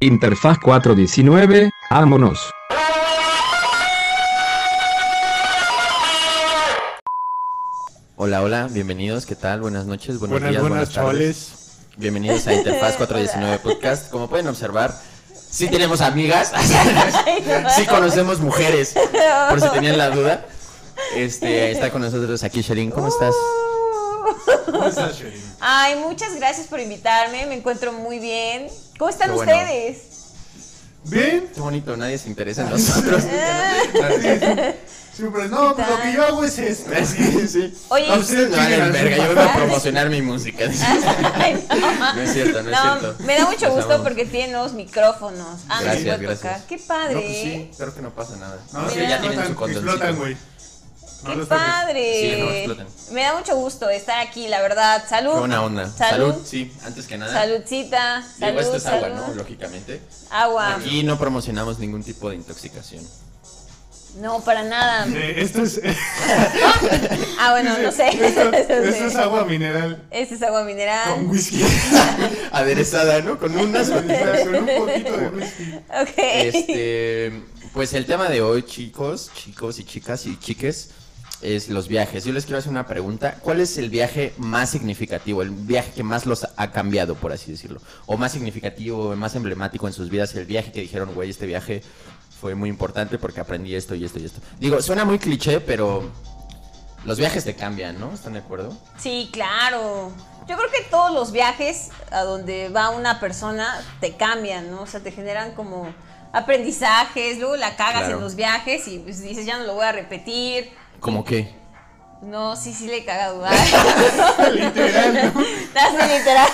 Interfaz 419, vámonos. Hola, hola, bienvenidos, ¿qué tal? Buenas noches, buenos Buenas, días, buenas, buenas tardes. chavales. Bienvenidos a Interfaz 419 Podcast. Como pueden observar, sí tenemos amigas, sí conocemos mujeres, por si tenían la duda. Este, está con nosotros aquí Sherin, ¿cómo estás? ¿Cómo estás, Sherin? Ay, muchas gracias por invitarme, me encuentro muy bien. ¿Cómo están bueno. ustedes? ¿Bien? Qué bonito, nadie se interesa en nosotros. Siempre, no, pues lo que yo hago es esto. Sí, sí. Oye, No, ustedes me valen verga, yo vengo a promocionar mi música. Ay, no. No es cierto, no es No, cierto. me da mucho gusto porque tiene nuevos micrófonos. Ah, Gracias, no, puedo gracias. tocar. Qué padre. No, pues sí, creo que no pasa nada. No, Sí, ya tienen su condoncito. Qué padre. Sí, no exploten. me da mucho gusto estar aquí, la verdad. Salud. Qué buena onda. Salud. sí, antes que nada. Saludcita. Digo, Salud, esto es agua, salud. ¿no? Lógicamente. Agua. Aquí no promocionamos ningún tipo de intoxicación. No, para nada. Eh, esto es. Ah, bueno, no sé. Esto, esto es agua mineral Este es agua mineral. con whisky. Aderezada, ¿no? Con unas con un poquito de whisky. Ok. Este, pues el tema de hoy, chicos, chicos y chicas y chiques, es los viajes. Yo les quiero hacer una pregunta. ¿Cuál es el viaje más significativo? El viaje que más los ha cambiado, por así decirlo. O más significativo, más emblemático en sus vidas. El viaje que dijeron, güey, este viaje fue muy importante porque aprendí esto y esto y esto. Digo, suena muy cliché, pero los viajes te cambian, ¿no? ¿Están de acuerdo? Sí, claro. Yo creo que todos los viajes a donde va una persona te cambian, ¿no? O sea, te generan como aprendizajes, luego la cagas Claro. en los viajes y pues dices, ya no lo voy a repetir. ¿Cómo qué? No, sí, sí le he cagado. Literal, ¿no? Así literal.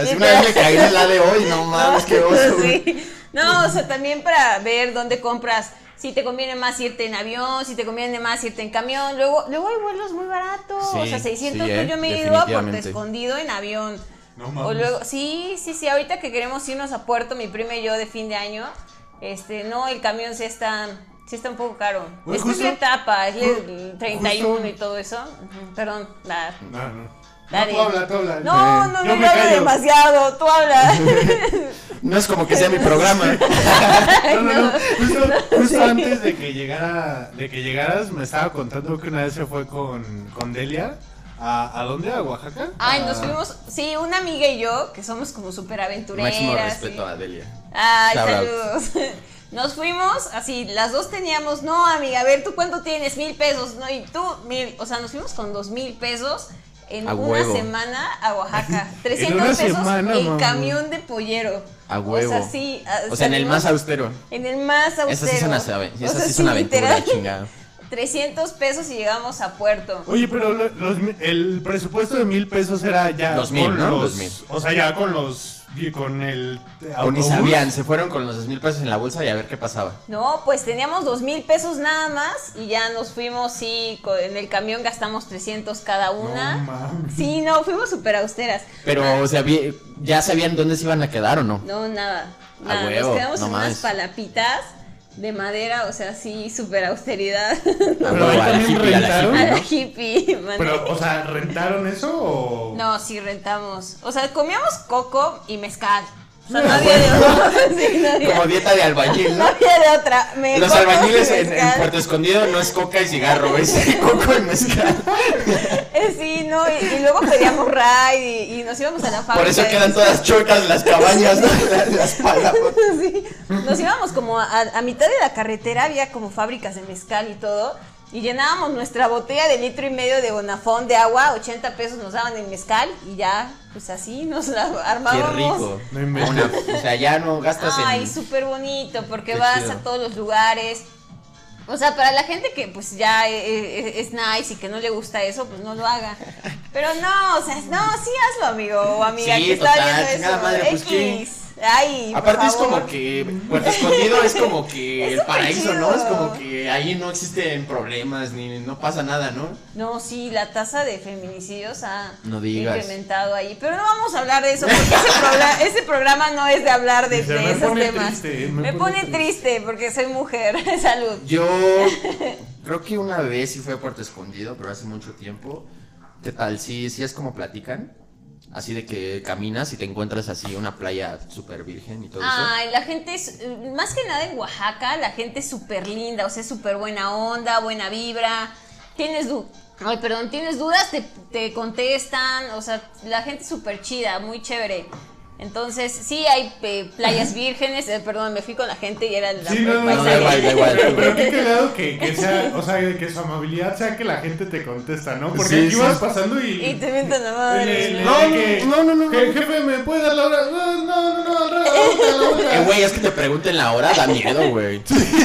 Así una vez me caí en la de hoy, no mames, qué oso. güey. Sí. No, o sea, también para ver dónde compras. Si te conviene más irte en avión, si te conviene más irte en camión. Luego, luego hay vuelos muy baratos. o sea, 600 sí, eh, Yo me he ido a Puerto. Escondido en avión. No O mames. luego, sí, sí, sí, ahorita que queremos irnos a Puerto, mi prima y yo de fin de año, este, no, el camión sí está, sí está un poco caro. Es que es justo- la etapa, es el 31 justo- y todo eso. Perdón, la... No, no. No, tú habla, tú habla. No, Eh, no, no, me yo hablo demasiado, tú hablas. No es como que sea mi programa. No, no, no. Justo, justo Sí. antes de que llegara, de que llegaras, me estaba contando que una vez se fue con, con Delia. ¿A, ¿A dónde? ¿A Oaxaca? Ay, A- nos fuimos, sí, una amiga y yo, que somos como súper aventureras. Máximo respeto a Delia. Ay, Shout out. saludos. Nos fuimos, así, las dos teníamos, no, amiga, a ver, ¿tú cuánto tienes? Mil pesos, no, y tú, mil. O sea, nos fuimos con dos mil pesos en A una huevo. semana a Oaxaca. 300 una pesos semana, en mamá. camión de pollero. A O huevo. sea, sí. a- O sea, en el más austero. En el más austero. Esa sí es una, O esa sea, sí es una aventura, chingada. 300 pesos y llegamos a Puerto. Oye, pero los el presupuesto de mil pesos era ya Dos mil, con ¿no? los, Dos mil. O sea, ya con los con el autobús. sabían, se fueron con los dos mil pesos en la bolsa y a ver qué pasaba. No, pues teníamos dos mil pesos nada más y ya nos fuimos, sí, co- en el camión gastamos 300 cada una. No mames. sí, no, fuimos súper austeras. Pero, o sea, ¿ya sabían dónde se iban a quedar o no? No, nada. A nada. huevo, nos quedamos no en mames. unas palapitas de madera, o sea, sí, súper austeridad. Pero ahí también hippie, a la rentaron. A la ¿no? hippie, man. Pero, o sea, ¿rentaron eso o...? No, sí rentamos. O sea, comíamos coco y mezcal. O sea, no había de otra. Sí, no había- Como dieta de albañil, no ¿no? había de otra. Me Los albañiles en. Puerto Escondido no es coca y cigarro, es coco y mezcal. Eh, Sí, no, y, y luego pedíamos ride y, y nos íbamos a la fábrica. Por eso quedan todas chuecas las cabañas, ¿no? Las, las. Sí. Nos íbamos como a, a mitad de la carretera, había como fábricas de mezcal y todo. Y llenábamos nuestra botella de litro y medio de bonafón de agua, 80 pesos nos daban el mezcal y ya, pues así nos la Qué armábamos. rico. No. Una- o sea, ya no gastas Ay, en... súper bonito, porque Qué vas chido. a todos los lugares. O sea, para la gente que pues ya eh, eh, es nice y que no le gusta eso, pues no lo haga. Pero no, o sea, no, sí hazlo, amigo o amiga Sí, que está total, viendo chingada eso. madre, pues, ¿qué? Ay, Aparte es como que Puerto Escondido es como que Es el paraíso, ¿no? Es como que ahí no existen problemas ni no pasa nada, ¿no? No, sí, la tasa de feminicidios ha No incrementado ahí. Pero no vamos a hablar de eso, porque ese, progra- ese programa no es de hablar de, de me esos pone temas. triste, me, me pone, pone triste porque soy mujer. Salud. Yo creo que una vez sí fue a Puerto Escondido, pero hace mucho tiempo. ¿Qué tal? Sí, sí es como platican. Así de que caminas y te encuentras así una playa súper virgen y todo eso. Ay, la gente es, eh, más que nada en Oaxaca, la gente es súper linda, o sea, súper buena onda, buena vibra. Tienes du Ay, perdón, tienes dudas, te, te contestan, o sea, la gente es súper chida, muy chévere. Entonces, sí hay eh, playas vírgenes, eh, perdón, me fui con la gente y era la Sí, no, no, no, da igual, da igual. Pero, pero qué cagado que, que sea, o sea, que su amabilidad sea que la gente te contesta, ¿no? Porque Sí, aquí sí. vas pasando y... Y te mientan la madre. le- No, que- no, no, no, que, no. Jefe, ¿me puede dar la hora? No, no, no, no, al rato, a la hora. Eh, güey, es que te pregunten la hora, da miedo, güey.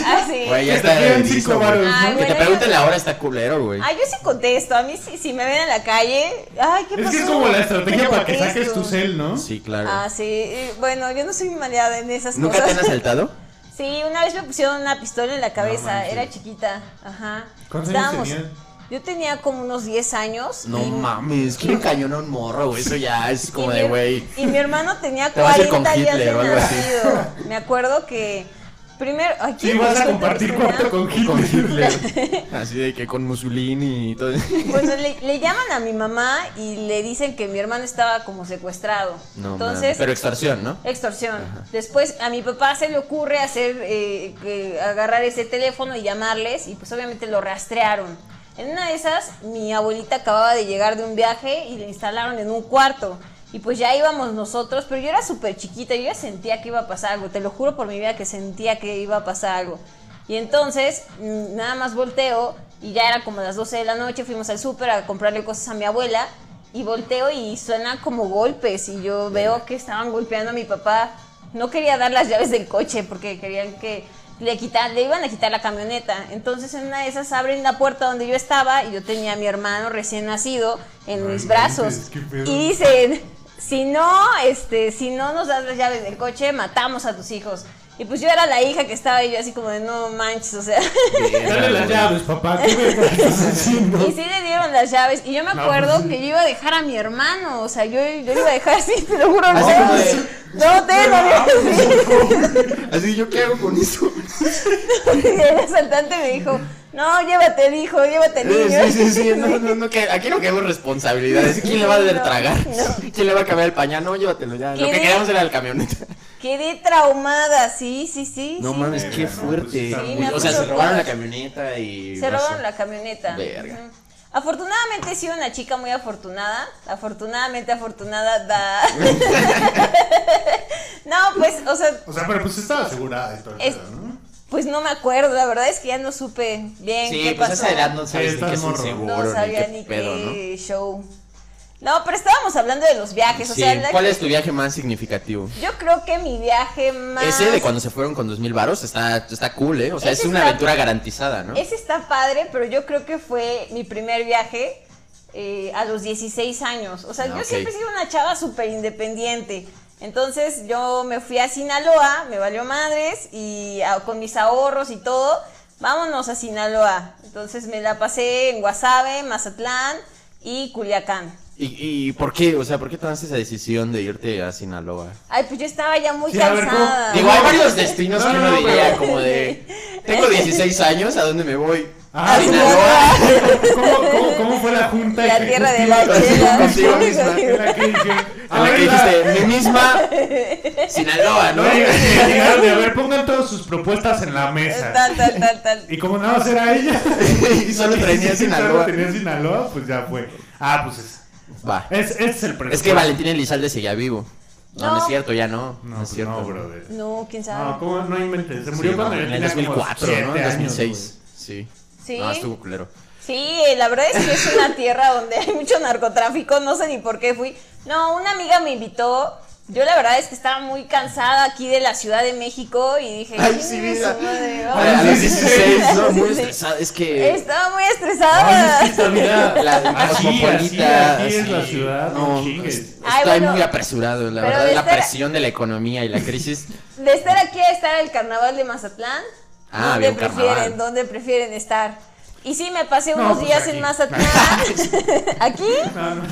Ah, sí. Güey, ya Que te está quedan erizo, cinco güey. varos, Ay, ¿no? Que te bueno, pregunten yo- la hora está culero, güey. Ay, yo sí contesto. A mí, si, si me ven en la calle. Ay, ¿qué Es pasó? que es como la estrategia para que saques tu cel, ¿no? Sí, claro. Ah, sí. Bueno, yo no soy maleada en esas ¿Nunca te cosas. han asaltado? Sí, una vez me pusieron una pistola en la cabeza. Era chiquita. Ajá. ¿Cuántos años Estábamos- tenías? Yo tenía como unos 10 años. No y- mames, ¿quién cañona un morro, güey? Eso ya es como de, güey. Y mi hermano tenía Te vas a ir con 40 días de o algo así. nacido. Me acuerdo que. Primero. Ay, Sí, ¿quién vas a compartir cuarto historia? con Hitler. Así de que con Mussolini y todo. Bueno, le, le llaman a mi mamá y le dicen que mi hermano estaba como secuestrado. No, Entonces. Pero extorsión, ¿no? Extorsión. Después a mi papá se le ocurre hacer, eh, que- agarrar ese teléfono y llamarles y pues obviamente lo rastrearon. En una de esas, mi abuelita acababa de llegar de un viaje y le instalaron en un cuarto. Y pues ya íbamos nosotros, pero yo era súper chiquita, yo ya sentía que iba a pasar algo, te lo juro por mi vida que sentía que iba a pasar algo. Y entonces, mm, nada más volteo y ya era como las 12 de la noche, fuimos al súper a comprarle cosas a mi abuela y volteo y suena como golpes y yo veo que estaban golpeando a mi papá. No quería dar las llaves del coche porque querían que le quitan, le iban a quitar la camioneta. Entonces en una de esas abren la puerta donde yo estaba y yo tenía a mi hermano recién nacido en Ay, mis brazos. Y dicen, si no, este, si no nos das las llaves del coche, matamos a tus hijos. Y pues yo era la hija que estaba y yo así como de no manches, o sea. Dale las llaves, papá. ¿Qué me estás haciendo? Y sí le dieron las llaves. Y yo me No, acuerdo pues sí. que yo iba a dejar a mi hermano. O sea, yo, yo lo iba a dejar así, te lo juro. No, no, te no, Así, ¿yo qué hago con eso? Y el asaltante me dijo, no, llévate el hijo, llévate el niño. Sí, sí, sí, no, no, no, que aquí no queremos responsabilidades. ¿Quién le va a dar tragar? no. ¿Quién le va a cambiar el pañal? No, llévatelo ya. Lo ¿Quién que queríamos era el camioneta. Quedé traumada, sí, sí, sí. No sí. mames, qué pues fuerte. Sí, o sea, se robaron la camioneta y. Se robaron la camioneta. Verga. Afortunadamente he sido una chica muy afortunada. Afortunadamente afortunada da. no, pues, o sea, O sea, pero pues estaba asegurada y todo el Es- pedo, ¿no? Pues no me acuerdo. La verdad es que ya no supe bien Sí, qué pues pasó. esa edad no Sí, sabes ni estás qué es morro. inseguro, No sabía ni qué pedo, ¿no? show. No, pero estábamos hablando de los viajes. O Sí, sea, ¿cuál es tu viaje más significativo? yo creo que mi viaje más. Ese de cuando se fueron con dos mil varos está, está cool, ¿eh? O sea, Ese es una está- aventura garantizada, ¿no? Ese está padre, pero yo creo que fue mi primer viaje eh, a los 16 años. O sea, Ah, yo siempre he sido una chava súper independiente. Entonces yo me fui a Sinaloa, me valió madres y con mis ahorros y todo, vámonos a Sinaloa. Entonces me la pasé en Guasave, Mazatlán y Culiacán. ¿Y, ¿Y por qué? O sea, ¿por qué tomaste esa decisión de irte a Sinaloa? Ay, pues yo estaba ya muy Sí, a ver, cansada. Digo, hay varios destinos No, que no, uno no, diría pero- como de... Tengo 16 años, ¿a dónde me voy? Ah, a sí. Sinaloa. ¿Cómo, cómo, cómo fue la junta La tierra de la chela. Contigo misma. En A la que dijiste, mi misma Sinaloa, ¿no? Llegaron de, a ver, pongan todas sus propuestas en la mesa. Tal, tal, tal, tal. Y como nada más era ella. y solo tenía Sí, Sinaloa. Solo tenía Sinaloa, pues ya fue. Ah, pues es. Va. Es, es el presupuesto. Es que Valentín Elizalde seguía vivo. No, no, No. es cierto, ya no. No, No, es pues cierto. no, brother. No, quién sabe. No, ¿cómo? No inventes. Se Sí, murió no, cuando yo en el tenía como 2004, siete ¿no? años, 2006. Sí. Sí. No, estuvo culero. Sí, la verdad es que es una tierra donde hay mucho narcotráfico, no sé ni por qué fui. No, una amiga me invitó. Yo la verdad es que estaba muy cansada aquí de la Ciudad de México y dije, Ay, "Chingue sí, mira. madre, A, vamos". a los 16, no, muy Sí. estresada. Es que. Estaba muy Ay, estresada. es que esta vida. La Así, cosmopolita. así, aquí es la ciudad, no chingues. es- Ay, Estoy bueno, muy apresurado, la verdad. de La estar- presión de la economía y la crisis. De estar aquí a estar el carnaval de Mazatlán. Ah, ¿Dónde había un prefieren? ¿Dónde prefieren estar? Y sí, me pasé No, unos pues días aquí. en Mazatlán. ¿Aquí?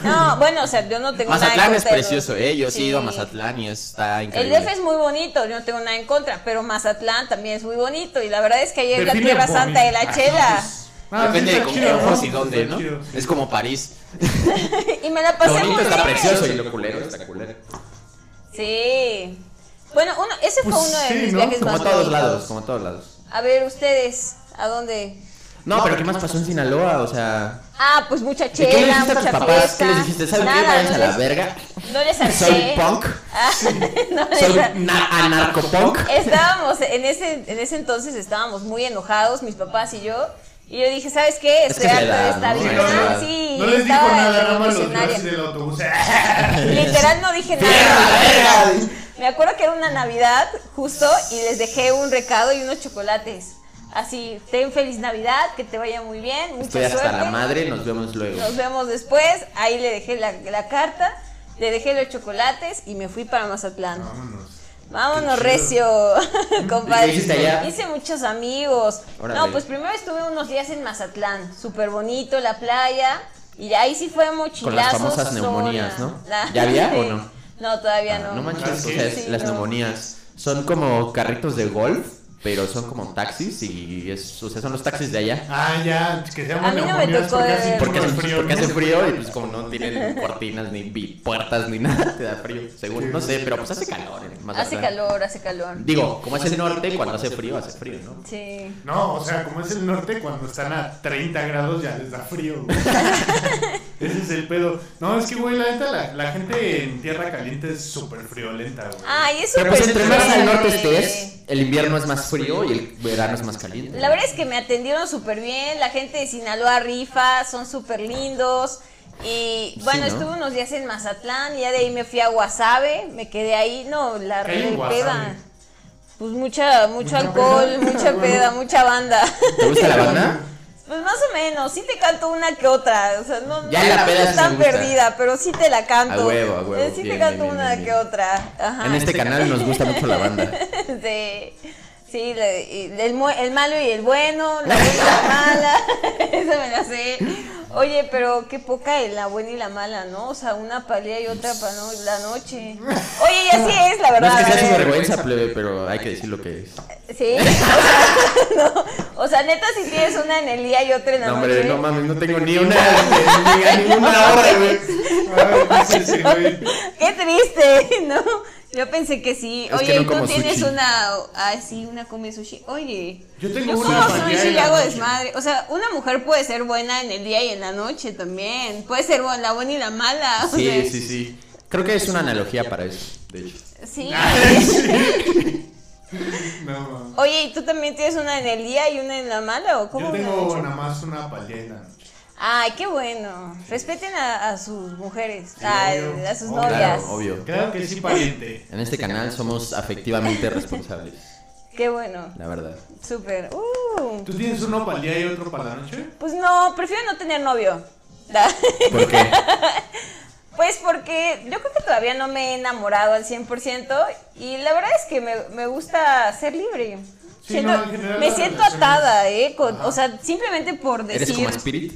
No, bueno, o sea, yo no tengo nada en Mazatlán es contra de los- precioso, ¿eh? Yo sí he ido a. Mazatlán y está El increíble. DF es muy bonito, yo no tengo nada en contra, pero Mazatlán también es muy bonito y la verdad es que ahí es la tierra santa de la Ah, chela. no, pues, Ah, Depende de con qué ojos ¿no? y dónde, ¿no? Es como París. y me la pasé bonito muy está bien. precioso y lo culero está culero. Sí. Bueno, uno, ese fue Pues uno de sí, mis ¿no? viajes Como más a todos lados, como a todos lados. A ver, ustedes, ¿a dónde? No, pero ¿qué más pasó en Sinaloa? O sea, Ah, pues mucha ¿y qué le chela, dijiste a tus mucha papás? fiesta. ¿Qué les dijiste? ¿Saben qué? Váyanse no a la les- verga. No les avisé. Soy punk. Ah, no les Soy a- na- anarcopunk. Estábamos, en ese, en ese entonces estábamos muy enojados, mis papás y yo. Y yo dije, ¿sabes qué? Es Estoy que es la harta de esta ¿no? vida. Edad. Sí, No les dijo nada, nada más los del autobús. Literal no dije nada. Me acuerdo que era una Navidad justo y les dejé un recado y unos chocolates. Así, ten feliz Navidad, que te vaya muy bien, mucha Estoy hasta suerte. la madre, nos vemos luego. Nos vemos después. Ahí le dejé la, la carta, le dejé los chocolates y me fui para Mazatlán. Vámonos. Vámonos, recio, compadre. Hice muchos amigos. Órale. No, pues primero estuve unos días en Mazatlán, súper bonito, la playa. Y ahí sí fue mochilazos. Con las famosas neumonías. ¿no? La- ¿Ya había o no? No, todavía Ah, no. no manches, ¿Ah, o sea, las no. neumonías son como carritos de golf, pero son como taxis y es, o sea, son los taxis de allá. Ah, ya, que se A llaman mí no me neumonías tocó porque de hace. Porque, hace frío, porque ¿no? hace frío y pues como no tienen cortinas ni puertas ni nada, te da frío, según, no sé, pero pues hace calor en Hace Mazatlán. calor, hace calor. Digo, como es el norte, cuando hace frío, hace frío, ¿no? Sí. No, o sea, como es el norte, cuando están a 30 grados ya les da frío. güey. Ese es el pedo. No, es que, güey, la neta, la, la gente en tierra caliente es súper friolenta, güey. Ay, es Pero pues súper entre más al norte estés, el invierno es más frío y el verano es más caliente. La verdad es que me atendieron súper bien, la gente de Sinaloa rifa, son súper lindos. Y bueno, ¿no? estuve unos días en Mazatlán y ya de ahí me fui a Guasave, me quedé ahí, no, la ¿Qué hay en re peda. Pues mucha, mucho Mucha alcohol, peda. mucha peda, mucha banda. ¿Te gusta la banda? Pues más o menos, sí te canto una que otra, o sea, no, Ya no la peda tan perdida, pero sí te la canto. A huevo, a huevo, Eh, Sí bien, te canto bien, una bien, que otra. Ajá. En este canal nos gusta mucho la banda. Sí, sí, le- y el, el malo y el bueno, la buena y la mala, eso me la sé. Oye, pero qué poca es la buena y la mala, ¿no? O sea, una para el día y otra para no- la noche. Oye, y así es, la No verdad. es que sea ver. vergüenza, plebe, pero hay que decir lo que es. Sí, o sea, no, o sea, neta, si tienes una en el día y otra en la No, noche. hombre, no mames, no tengo ni una, ni ninguna hora, güey. Qué triste, ¿no? Yo pensé que sí. Es que Oye, no ¿y tú tienes sushi. una, ah, sí, una come sushi? Oye, Yo tengo yo una como sushi y hago noche. desmadre. O sea, una mujer puede ser buena en el día y en la noche también. Puede ser la buena y la mala. o sea, Sí, sí, sí. Creo que es una analogía para eso, de hecho. Sí. No. Oye, ¿y tú también tienes una en el día y una en la mala o cómo? Yo tengo nada más una para Ay, qué bueno. Respeten a, a sus mujeres, Sí, a, sus Obvio. novias. Claro, obvio. Claro que sí, pariente. En este canal somos afectivamente responsables, Qué bueno. la verdad. Súper. Uh. ¿Tú tienes uno para el día y otro para la noche? Pues no, prefiero no tener novio. ¿Por qué? Pues porque yo creo que todavía no me he enamorado al 100% y la verdad es que me, me gusta ser libre. Sí, Siento- no, en general me siento atada, ¿eh? Con- o sea, simplemente por decir... ¿Eres como Spirit,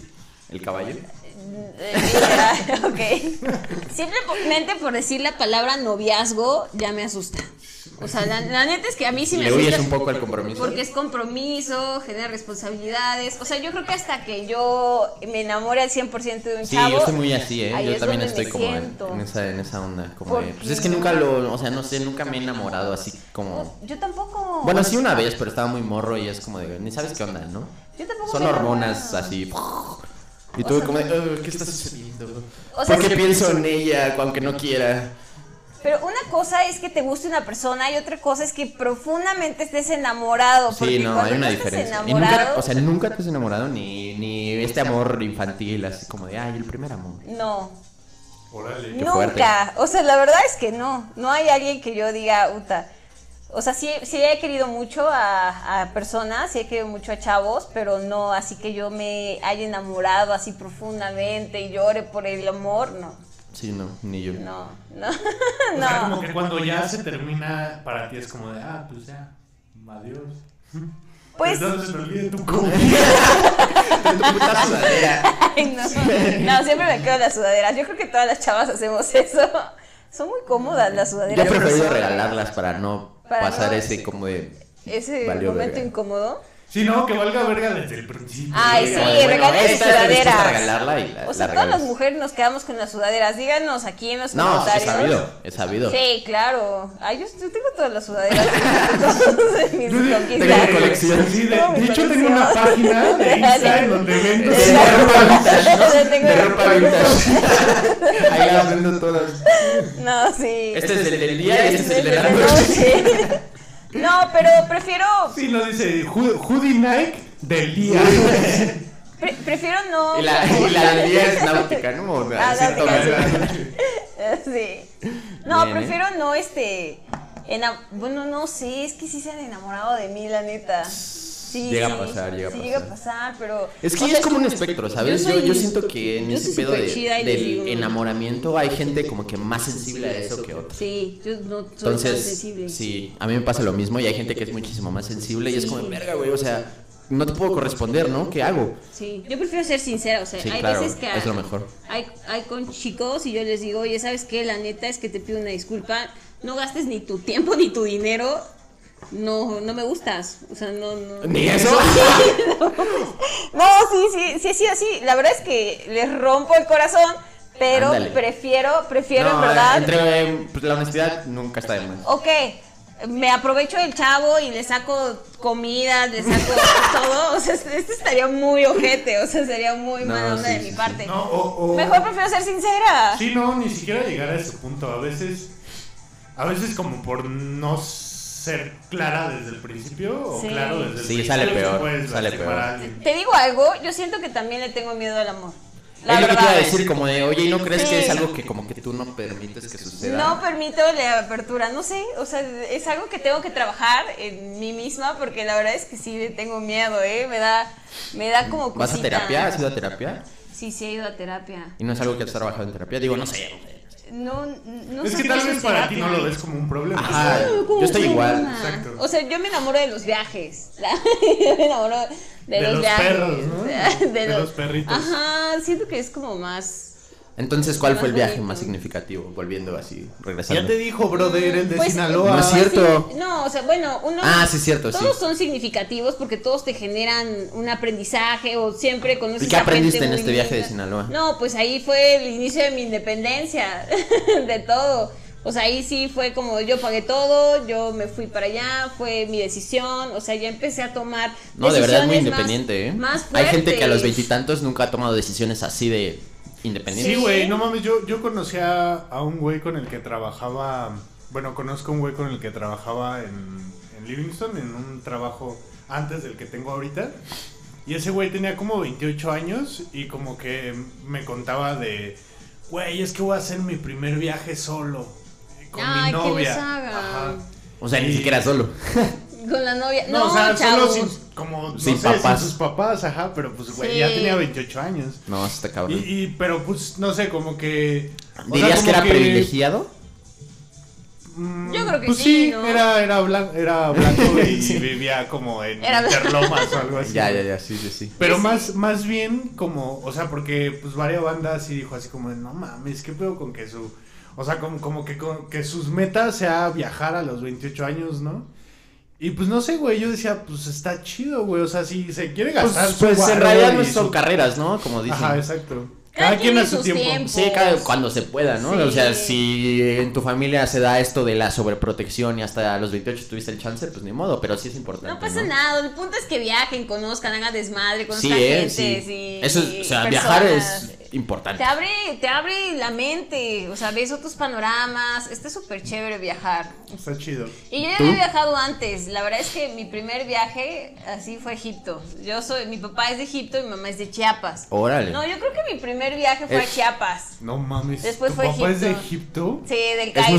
el caballo? Eh, ok. Simplemente por decir la palabra noviazgo ya me asusta. O sea, la, la neta es que a mí sí me ¿Le huyes un poco al compromiso? Porque es compromiso, genera responsabilidades. O sea, yo creo que hasta que yo me enamore al 100% de un Sí, chavo. yo estoy muy así, ¿eh? yo es también estoy como en, esa, en esa onda. Como de- pues es que nunca lo, o sea, no sé, nunca me he enamorado así como... Yo tampoco. Bueno, sí una vez, pero estaba muy morro y es como de, ni sabes qué onda, ¿no? Yo tampoco Son hormonas así. Y tú como de, "Oh, ¿qué está sucediendo? O sea, ¿Por qué sí- pienso en ella aunque no quiera? Pero una cosa es que te guste una persona y otra cosa es que profundamente estés enamorado. Sí, porque no, hay una diferencia. Y enamorado- nunca, o sea, nunca te has enamorado ni, ni este amor infantil, así como de, ay, el primer amor. No, Órale. Qué nunca. O sea, la verdad es que no. No hay alguien que yo diga, uta. O sea, sí, sí he querido mucho a, a personas, sí he querido mucho a chavos, pero no así que yo me haya enamorado así profundamente y llore por el amor, no. Sí, no, ni yo. No, no, O sea, como no. que cuando ya se termina, para ti es como de, ah, pues ya, adiós. Pues, Entonces se te olvide tu comida. Tu puta sudadera. ay, no. No, siempre me quedo las sudaderas. Yo creo que todas las chavas hacemos eso. Son muy cómodas las Yo sudaderas. he preferido pero- regalarlas para no pasar ese como de... Ese Valió momento incómodo. Sí, no, que valga verga desde el principio. Ay, sí, Bueno, regalen sus sudaderas. regalarla y la- o sea, la todas las mujeres nos quedamos con las sudaderas. Díganos aquí en los No, comentarios. es sabido, es sabido. Sí, claro. Ay, yo, yo tengo todas las sudaderas de mis. Tengo colección. Sí, de, de hecho tengo una página de Instagram donde vendo De ropa vintage, ¿no? De ropa vintage. Ahí las vendo todas. No, sí. Este es el del día y este es el de la noche. No, pero prefiero Sí, lo dice Hoodie Nike del día. pre- prefiero no. Y la, y la del día es náutica, ¿no? Ah, Sí, náutica. Sí. No, Bien, ¿eh? prefiero no este bueno, no sé, es que sí se han enamorado de mí, la neta. Sí, Llega a pasar, llega a sí pasar. llega a pasar, pero Es que o sea, es como un espectro, ¿sabes? yo Yo, yo siento que en ese pedo de- les digo- del enamoramiento hay gente como que más sensible a eso que otra. Sí, yo no soy tan Entonces, sensible. sí, a mí me pasa lo mismo y hay gente que es muchísimo más sensible y es como, verga, güey, o sea, no te puedo corresponder, ¿no? ¿Qué hago? Sí, yo prefiero ser sincera, o sea, Sí, hay claro, veces que es lo mejor. Hay, hay con chicos y yo les digo, oye, ¿sabes qué? La neta es que te pido una disculpa, no gastes ni tu tiempo ni tu dinero, no, no me gustas, o sea, no, no. ¿Ni eso? No, sí, sí, sí, sí, así, la verdad es que les rompo el corazón, pero Ándale. prefiero, prefiero en verdad, Entre eh, pues, la honestidad nunca está de más. ok, me aprovecho del chavo y le saco comida, le saco todo, o sea, este este estaría muy ojete, o sea, sería muy No, mala onda sí, de sí, mi sí. parte. No, o, o- Mejor prefiero ser sincera. Sí, no, ni siquiera llegar a ese punto. A veces, a veces como por no ser clara desde el principio o Sí. claro desde el Sí, principio. sale te peor, sale peor. Te digo algo, yo siento que también le tengo miedo al amor. La es lo que te iba a verdad. decir, como de, oye, ¿y no crees Sí. que es algo que como que tú no permites que suceda? No permito la apertura, no sé, o sea, es algo que tengo que trabajar en mí misma porque la verdad es que sí le tengo miedo, ¿eh? Me da, me da como ¿Vas a cosita. terapia? ¿Has ido a terapia? Sí, sí he ido a terapia. ¿Y no es algo que has trabajado en terapia? Digo, no sé. No, no Es sé que tal vez para ti no lo ves como un problema. Ajá. No, como Yo estoy igual. Exacto. O sea, yo me enamoro de los viajes. La- yo me enamoro de, De los, los viajes. perros, ¿no? De, De los perritos. Ajá, siento que es como más. Entonces, ¿cuál fue el viaje más significativo? Volviendo así, regresando. Ya te dijo, brother, el de Pues, Sinaloa. No es cierto. sí, no, o sea, bueno, uno. Ah, sí, es cierto, sí. Todos son significativos porque todos te generan un aprendizaje o siempre conoces ¿Y qué gente aprendiste en este viaje de. Sinaloa? No, pues ahí fue el inicio de mi independencia, de todo. O sea, ahí sí fue como yo pagué todo, yo me fui para allá, fue mi decisión, o sea, ya empecé a tomar No, de verdad es muy decisiones más- independiente, ¿eh? Más Hay gente que a los veintitantos nunca ha tomado decisiones así de independiente. Sí, güey, no mames, yo, yo conocí a, un güey con el que trabajaba, bueno, conozco a un güey con el que trabajaba en, en Livingston, en un trabajo antes del que tengo ahorita. Y ese güey tenía como 28 años y como que me contaba de, güey, es que voy a hacer mi primer viaje solo, con Ay, mi que novia. les hagan. Ajá. O sea, ni siquiera solo. Con la novia. No, No, o sea, chavos. solo sin, como, no Sin sé, papás. sin sus papás, ajá, pero pues, güey, Sí. ya tenía 28 años. No, está Y, cabrón. y, pero pues, no sé, como que... sea, ¿Dirías como que era privilegiado? Mm, Yo creo que pues sí, ¿no? Era, era, blan- era blanco y vivía como en Era blanco. Interlomas o algo así. Ya, ya, ya, sí, sí, sí. Pero más, más bien como, o sea, porque pues varias bandas sí dijo así como, no mames, ¿qué pedo con que su... O sea, como, como que, con- que sus metas sea viajar a los 28 años, ¿no? Y pues no sé, güey, yo decía, pues está chido, güey, o sea, si se quiere Pues, gastar su pues en realidad no y son su- carreras, ¿no? Como dicen. Ajá, exacto. Cada Cada, quien a su tiempo. tiempos. Sí, cada, cuando se pueda, ¿no? Sí. O sea, si en tu familia se da esto de la sobreprotección y hasta los 28 tuviste el chance, pues ni modo, pero sí es importante. No pasa nada, el punto es que viajen, conozcan, hagan desmadre, conozcan Sí, eh, gente, sí. sí, Eso es, o sea, viajar personas. es importante. Te abre, te abre la mente, o sea, ves otros panoramas, está súper chévere viajar. Está chido. Y yo ya ¿Tú? había viajado antes, la verdad es que mi primer viaje así fue a Egipto. Yo soy, mi papá es de Egipto y mi mamá es de Chiapas. Órale. No, yo creo que mi primer viaje fue a Chiapas. No mames. Después ¿Tu fue papá es de Egipto. Egipto? Sí, del ¿Es Cairo.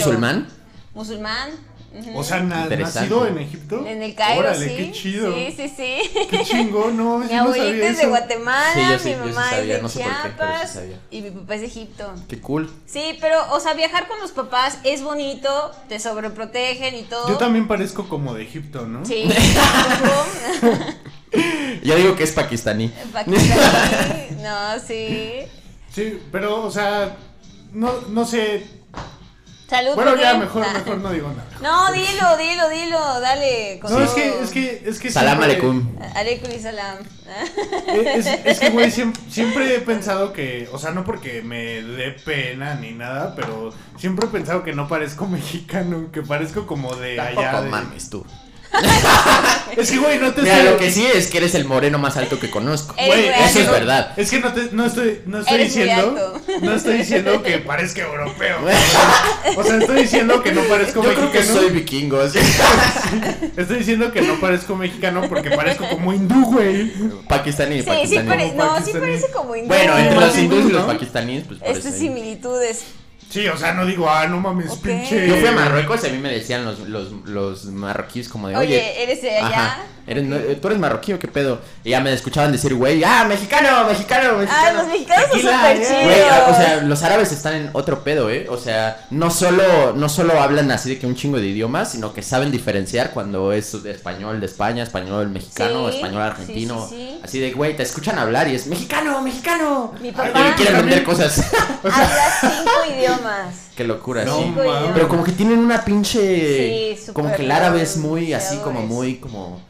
musulmán? Ujú. O sea, na- nacido en Egipto. en el Cairo, Órale, sí. qué chido. Sí, sí, sí. Qué chingón, no, Mi yo no abuelita sabía es de eso. Guatemala, Sí, yo sí- mi yo sí mamá sabía, es de no sé por qué, pero sí Chiapas sabía. y mi papá es de Egipto. Qué cool. Sí, pero, o sea, viajar con los papás es bonito, te sobreprotegen y todo. Yo también parezco como de Egipto, ¿no? Sí. Yo digo que es pakistaní. Pakistaní, no, sí. Sí, pero, o sea, no, no sé. Salud, Bueno, ¿por ya mejor, mejor no digo nada. No, dilo, dilo, dilo, dale. con No, es que, es que, es que Salam siempre- aleikum. Aleikum y salam. Es, es que, güey, siempre, siempre he pensado que, o sea, no porque me dé pena ni nada, pero siempre he pensado que no parezco mexicano, que parezco como de allá. Tampoco de- mames tú. Es que, güey, no te Mira, estoy- lo que sí es que eres el moreno más alto que conozco. Güey, Eso es verdad. Es que no, te, no estoy, no estoy Eres diciendo, no estoy diciendo que parezca europeo. O sea, estoy diciendo que no parezco Yo creo mexicano. que soy vikingo. así. Estoy diciendo que no parezco mexicano porque parezco como hindú, güey. Pakistaní, Sí, sí, pare- no, sí parece como hindú. Bueno, entre los hindúes y los pakistaníes, pues Estas similitudes. Sí, o sea, no digo, ah, no mames, pinche. Yo fui a Marruecos y a mí me decían los, los, los marroquíes como de, oye, Oye, ¿eres de allá? Ajá. ¿Eres, no- ¿Tú eres marroquí o qué pedo? Y ya me escuchaban decir, güey, ah, mexicano, mexicano, mexicano. los mexicanos son súper eh". chidos. Güey, ah, o sea, los árabes están en otro pedo, ¿eh? O sea, no solo, no solo hablan así de que un chingo de idiomas, sino que saben diferenciar cuando es de español de España, español mexicano, Sí, español argentino. sí, sí, sí. Así de, güey, te escuchan hablar y es mexicano, mexicano. Mi Y papá quieren vender cosas. habla cinco idiomas. Qué locura, No sí. Pero como que tienen una pinche. Sí, súper como que el árabe es muy así, como muy, como.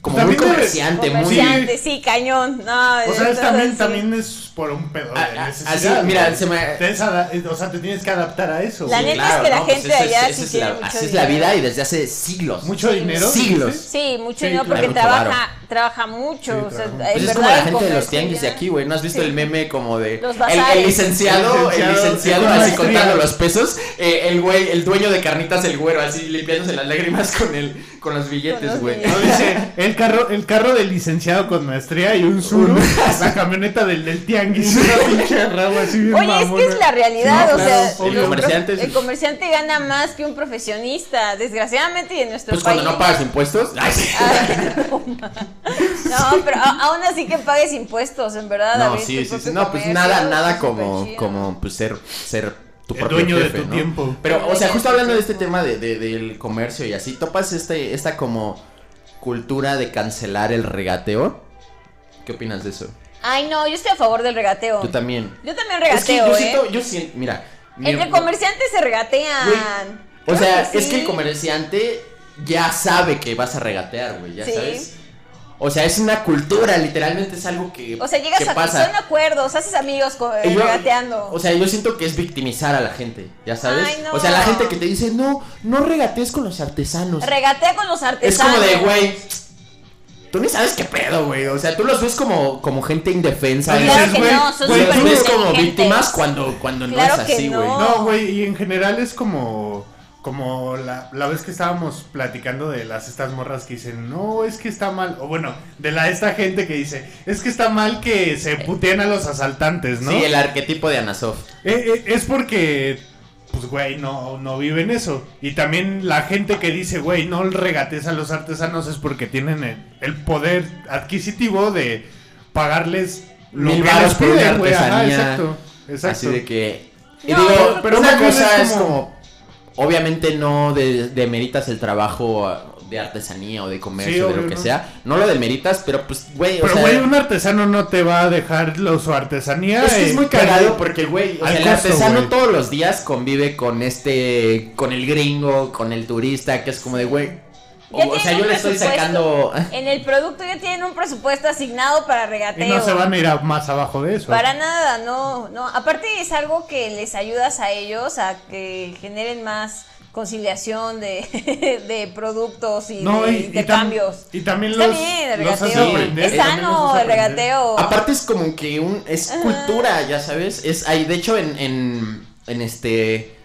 Como También muy comerciante, muy. Comerciante, sí, cañón. No, O sea, es entonces, también, sí. también es por un pedo de Ah, ah, necesidad. así, mira, se me- o sea, te tienes que adaptar a eso. La güey. neta es que la gente eso allá es- sí tiene la- mucho Así es la vida y desde hace siglos. Mucho dinero. Siglos. Sí, mucho Sí, dinero claro. porque trabaja, trabaja mucho. Sí, o sea, trabaja. en Pues es como la gente de los tianguis de aquí, güey. ¿No has visto Sí. el meme como de. Los el, el licenciado, El licenciado así contando los pesos. eh, el güey, el dueño de carnitas, el güero, así limpiándose las lágrimas con el, con los billetes, güey. No, dice, el carro, el carro del licenciado con maestría y un Zuru, la camioneta del, del tianguis, una pinche rabo así bien Oye, es que es la realidad, Sí, o claro, sea. El comerciante es- el comerciante gana más que un profesionista, desgraciadamente y en nuestro Pues país. cuando no pagas impuestos. ay, sí. No, pero aún así que pagues impuestos, en verdad. No, sí, sí, sí. No, pues nada, nada como, como pues ser, ser tu El dueño de tu ¿no? tiempo. Pero, o sea, justo hablando de este tema de, de- del comercio y así, ¿topas este, esta como cultura de cancelar el regateo? ¿Qué opinas de eso? Ay, no, yo estoy a favor del regateo. Tú también. Yo también es que regateo, yo ¿eh? siento, yo siento, mira. mi- Entre comerciantes se regatean. Güey, O sea, es que el comerciante ya sabe que vas a regatear, güey, ya Sí. sabes. O sea, es una cultura, literalmente es algo que, O sea, llegas que a pasa. son acuerdos, haces amigos yo- regateando. O sea, yo siento que es victimizar a la gente, ya sabes. Ay, no. O sea, la gente que te dice, no, no regatees con los artesanos. Regatea con los es artesanos. como de, güey, tú ni sabes qué pedo, güey. O sea, tú los ves como, como gente indefensa. Claro dices, que güey, no, son Tú ves como víctimas cuando, cuando Claro no es así, güey. no. No, güey, y en general es como como la, la vez que estábamos platicando de las estas morras que dicen, no, es que está mal, o bueno, de la esta gente que dice, es que está mal que se puteen a los asaltantes, ¿no? Sí, el arquetipo de Anasov. Eh, eh, es porque, pues, güey, no, no viven eso. Y también la gente que dice, güey, no regates a los artesanos es porque tienen el, el poder adquisitivo de pagarles lo Mil que por una. Ajá, artesanía. exacto, exacto. Así de que. Y No, digo, pero pero una cosa es como. Obviamente no de- demeritas el trabajo ah, de artesanía o de comercio, Sí, de lo que ¿no? sea. No lo demeritas, pero pues, güey, Pero, güey, un artesano no te va a dejar lo, su artesanía. Es que es muy cagado porque, güey, o al sea, el costo, artesano todos los días convive con este, con el gringo, con el turista, que es como de, güey, o, sea, yo le estoy sacando... En el producto ya tienen un presupuesto asignado para regateo. Y no se van a ir a más abajo de eso. Para nada, no, no. Aparte es algo que les ayudas a ellos a que generen más conciliación de, de productos y No, de y, y tam- intercambios. y también Está los, bien el los hace regateo. es sano hace el regateo. Aparte es como que un, es Ajá. cultura, ya sabes, es, hay, de hecho en, en, en este...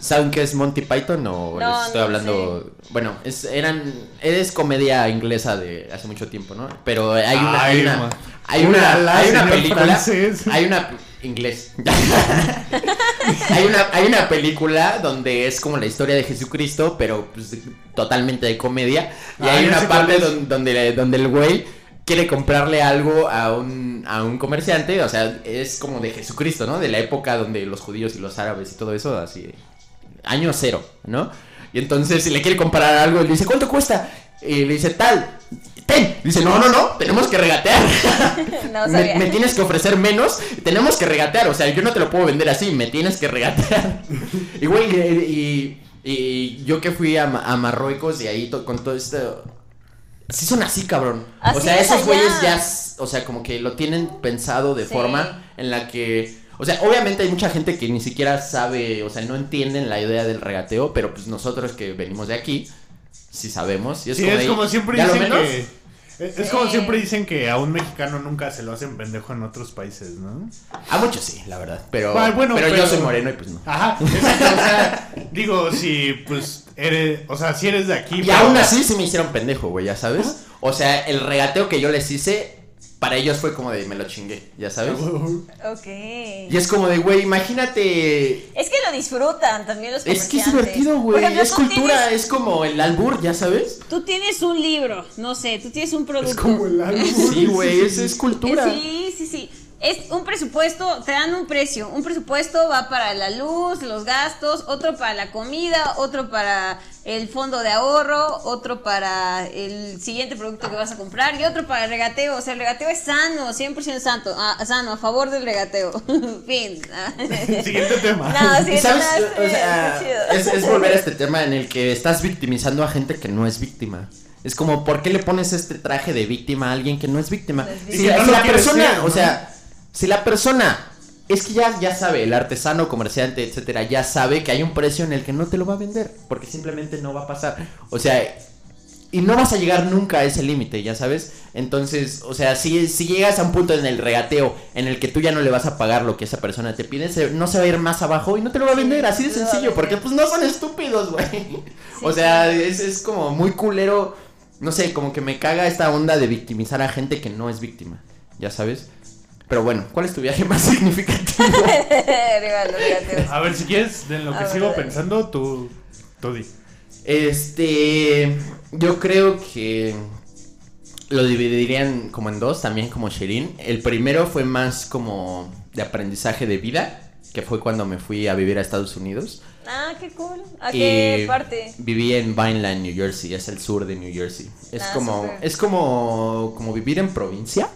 ¿Saben qué es Monty Python o No, les estoy no hablando? Bueno, es, eran, es comedia inglesa de hace mucho tiempo, ¿no? Pero hay una, hay Ay, una, hay una, hay una película, francés. hay una, inglés, hay una, hay una película donde es como la historia de Jesucristo, pero pues, totalmente de comedia, y Ah, hay una sé parte donde, donde, donde el güey quiere comprarle algo a un, a un comerciante, o sea, es como de Jesucristo, ¿no? De la época donde los judíos y los árabes y todo eso, así, año cero, ¿no? Y entonces si le quiere comprar algo, le dice, ¿cuánto cuesta? Y le dice, tal. ten. Dice, no, no, no, tenemos que regatear. No me, me tienes que ofrecer menos, tenemos que regatear. O sea, yo no te lo puedo vender así, me tienes que regatear. y güey, y, y- y yo que fui a, Ma- a Marruecos y ahí to- con todo esto. Sí son así, cabrón. o Así sea, es esos güeyes ya, o sea, como que lo tienen pensado de Sí. forma en la que, o sea, obviamente hay mucha gente que ni siquiera sabe, o sea, no entienden la idea del regateo, pero pues nosotros que venimos de aquí, sí sabemos. Y es Sí, como, es de, como siempre ¿ya lo dicen menos? que. Es como siempre dicen que a un mexicano nunca se lo hacen pendejo en otros países, ¿no? A muchos sí, la verdad. Pero, Ah, bueno, pero, yo soy moreno y pues no. Ajá, exacto, o sea, digo, si pues eres, o sea, si eres de aquí. Y pero- aún así sí me hicieron pendejo, güey, ya sabes. O sea, el regateo que yo les hice, para ellos fue como de me lo chingué, ya sabes. Ok. Y es como de, güey, imagínate. Es que lo disfrutan también los Es que es comerciantes. divertido, güey. Es cultura, tienes- es como el albur, ya sabes. Tú tienes un libro, no sé, tú tienes un producto. Es como el álbum. Sí, güey, es, es cultura. Sí, sí, sí. Es un presupuesto, te dan un precio. Un presupuesto va para la luz, los gastos, otro para la comida, otro para el fondo de ahorro, otro para el siguiente producto que vas a comprar y otro para el regateo. O sea, el regateo es sano, 100% santo, ah, sano, a favor del regateo. fin. Siguiente tema. No, sí, sabes, no, o sea, es, es volver a este tema en el que estás victimizando a gente que no es víctima. Es como, ¿por qué le pones este traje de víctima a alguien que no es víctima? Si, no la persona, ser, ¿no? o sea, si la persona es que ya, ya sabe, el artesano, comerciante, etcétera, ya sabe que hay un precio en el que no te lo va a vender, porque simplemente no va a pasar. O sea, y no vas a llegar nunca a ese límite, ya sabes. Entonces, o sea, si, si llegas a un punto en el regateo en el que tú ya no le vas a pagar lo que esa persona te pide, se- no se va a ir más abajo y no te lo va a vender, así de sencillo, porque pues no son estúpidos, güey. o sea, es, es como muy culero, no sé, como que me caga esta onda de victimizar a gente que no es víctima, ya sabes. Pero bueno, ¿cuál es tu viaje más significativo? A ver, si quieres, de lo que A sigo ver. pensando, tú, tú di. Este, yo creo que lo dividirían como en dos, también como Shirin. El primero fue más como de aprendizaje de vida, que fue cuando me fui a vivir a Estados Unidos. Ah, qué cool. ¿A qué parte? Viví en Vineland, New Jersey, es el sur de New Jersey. Es Ah, como, es como, como vivir en provincia,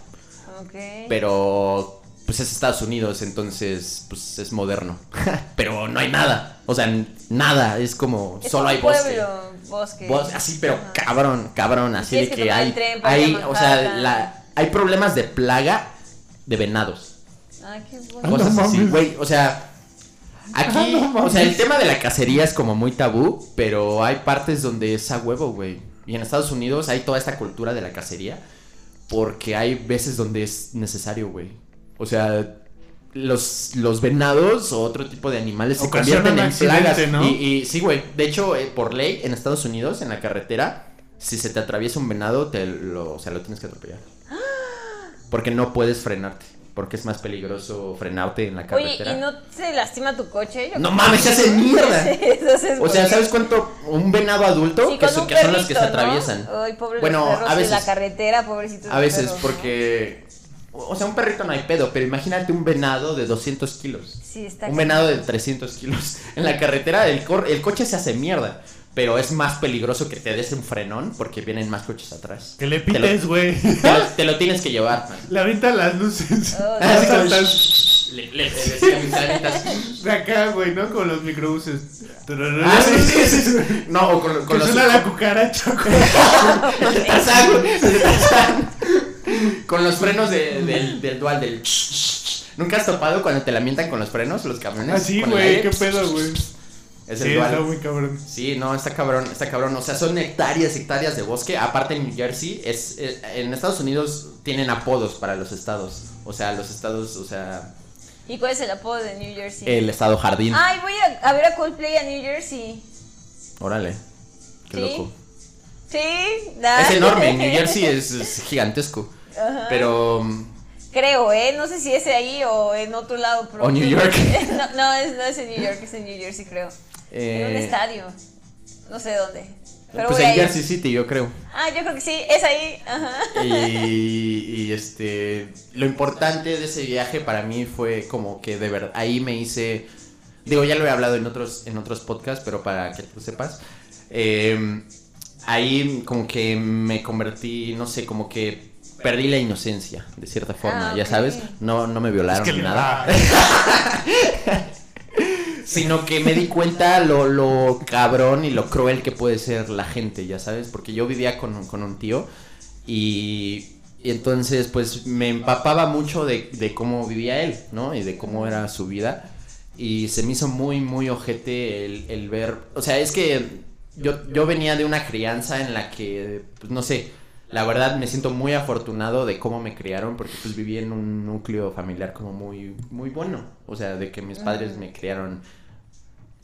Pero pues es Estados Unidos, entonces pues es moderno. pero no hay nada, o sea, nada, es como Es solo hay bosque. pueblo, bosque. Bos- así, pero Ajá. cabrón, cabrón, así de que hay, tren hay, a o sea, la, hay problemas de plaga de venados, Ah, qué Ah, bueno. no así, güey, o sea, aquí, Ah, no o sea, el tema de la cacería es como muy tabú, pero hay partes donde es a huevo, güey, y en Estados Unidos hay toda esta cultura de la cacería, porque hay veces donde es necesario, güey, o sea... Los, los venados o otro tipo de animales se Ocasionan convierten en plagas. ¿no? Y, y sí, güey. De hecho, eh, por ley, en Estados Unidos, en la carretera, si se te atraviesa un venado, te lo, o sea, lo tienes que atropellar. Porque no puedes frenarte. Porque es más peligroso frenarte en la Oye, carretera. ¿y no se lastima tu coche? Yo No mames, se hace mierda. Sí, O sea, ¿sabes cuánto? Un venado adulto, Sí, que, son, un que son los que se atraviesan. Ay, pobre Bueno, los perros a de la veces. carretera, pobrecitos. A veces, perros, ¿no? porque. O sea, un perrito no hay pedo, pero imagínate un venado de 200 kilos. Sí, está Un venado de 300 kilos. En la carretera el, cor- el coche se hace mierda. Pero es más peligroso que te des un frenón porque vienen más coches atrás. Que le pites, güey. Te lo, te lo tienes que llevar, man. Le avientan las luces. Oh, Ah, sí, como- Saltas Le, le, le decía a mis anitas. de acá, güey, ¿no? Con los microbuses. Ah, sí, sí, sí, sí. No, o con, con Que los. suena la cucaracha. Con los frenos de- del, del dual, del. ¿Nunca has topado cuando te lamentan con los frenos, los camiones? Así, güey, qué pedo, güey. Es Sí, el dual. está muy cabrón. Sí, no, está cabrón, está cabrón. O sea, son hectáreas, hectáreas de bosque. Aparte en New Jersey, es, eh, en Estados Unidos tienen apodos para los estados. O sea, los estados, o sea, ¿Y cuál es el apodo de New Jersey? el estado jardín. Ay, voy a, a ver a Coldplay a New Jersey. Órale, qué Sí. loco. Sí, nah. Es enorme, New Jersey es, es gigantesco. Pero Creo, ¿eh? No sé si es ahí o en otro lado. pero- O New York. no, no, es, no es en New York, es en New Jersey, creo. En un eh, estadio. No sé dónde. Pero pues en. Jersey City, yo creo. Ah, yo creo que sí, es ahí. Ajá. Y, y, este, lo importante de ese viaje para mí fue como que de verdad, ahí me hice, digo, ya lo he hablado en otros, en otros podcasts, pero para que tú sepas, eh, ahí como que me convertí, no sé, como que perdí la inocencia, de cierta forma, Ah, ya sabes, no, no me violaron Es que ni nada. Sino que me di cuenta lo, lo cabrón y lo cruel que puede ser la gente, ya sabes, porque yo vivía con, con un tío y, y entonces pues me empapaba mucho de, de cómo vivía él, ¿no? Y de cómo era su vida. Y se me hizo muy, muy ojete el, el ver, o sea, es que yo, yo venía de una crianza en la que, pues no sé, la verdad me siento muy afortunado de cómo me criaron porque pues viví en un núcleo familiar como muy, muy bueno. O sea, de que mis padres me criaron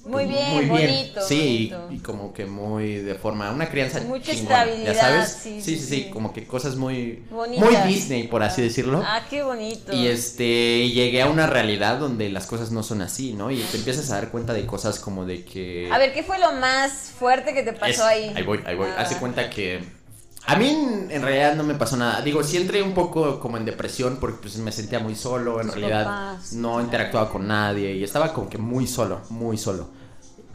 Muy bien, bonito. Sí, bonito. y, y como que muy de forma, una crianza Mucha chingona, estabilidad, ¿ya sabes? sí, Sí, sí, sí, sí, sí. como que cosas muy Bonitas. muy Disney, por así decirlo. Ah, qué bonito. Y este, llegué a una realidad donde las cosas no son así, ¿no? Y te empiezas a dar cuenta de cosas como de que A ver, ¿qué fue lo más fuerte que te pasó es- ahí? Ahí voy, ahí voy. Ah. Hace cuenta que. A mí en, realidad no me pasó nada. Digo, sí entré un poco como en depresión porque pues me sentía muy solo. En realidad no interactuaba con nadie y estaba como que muy solo, muy solo.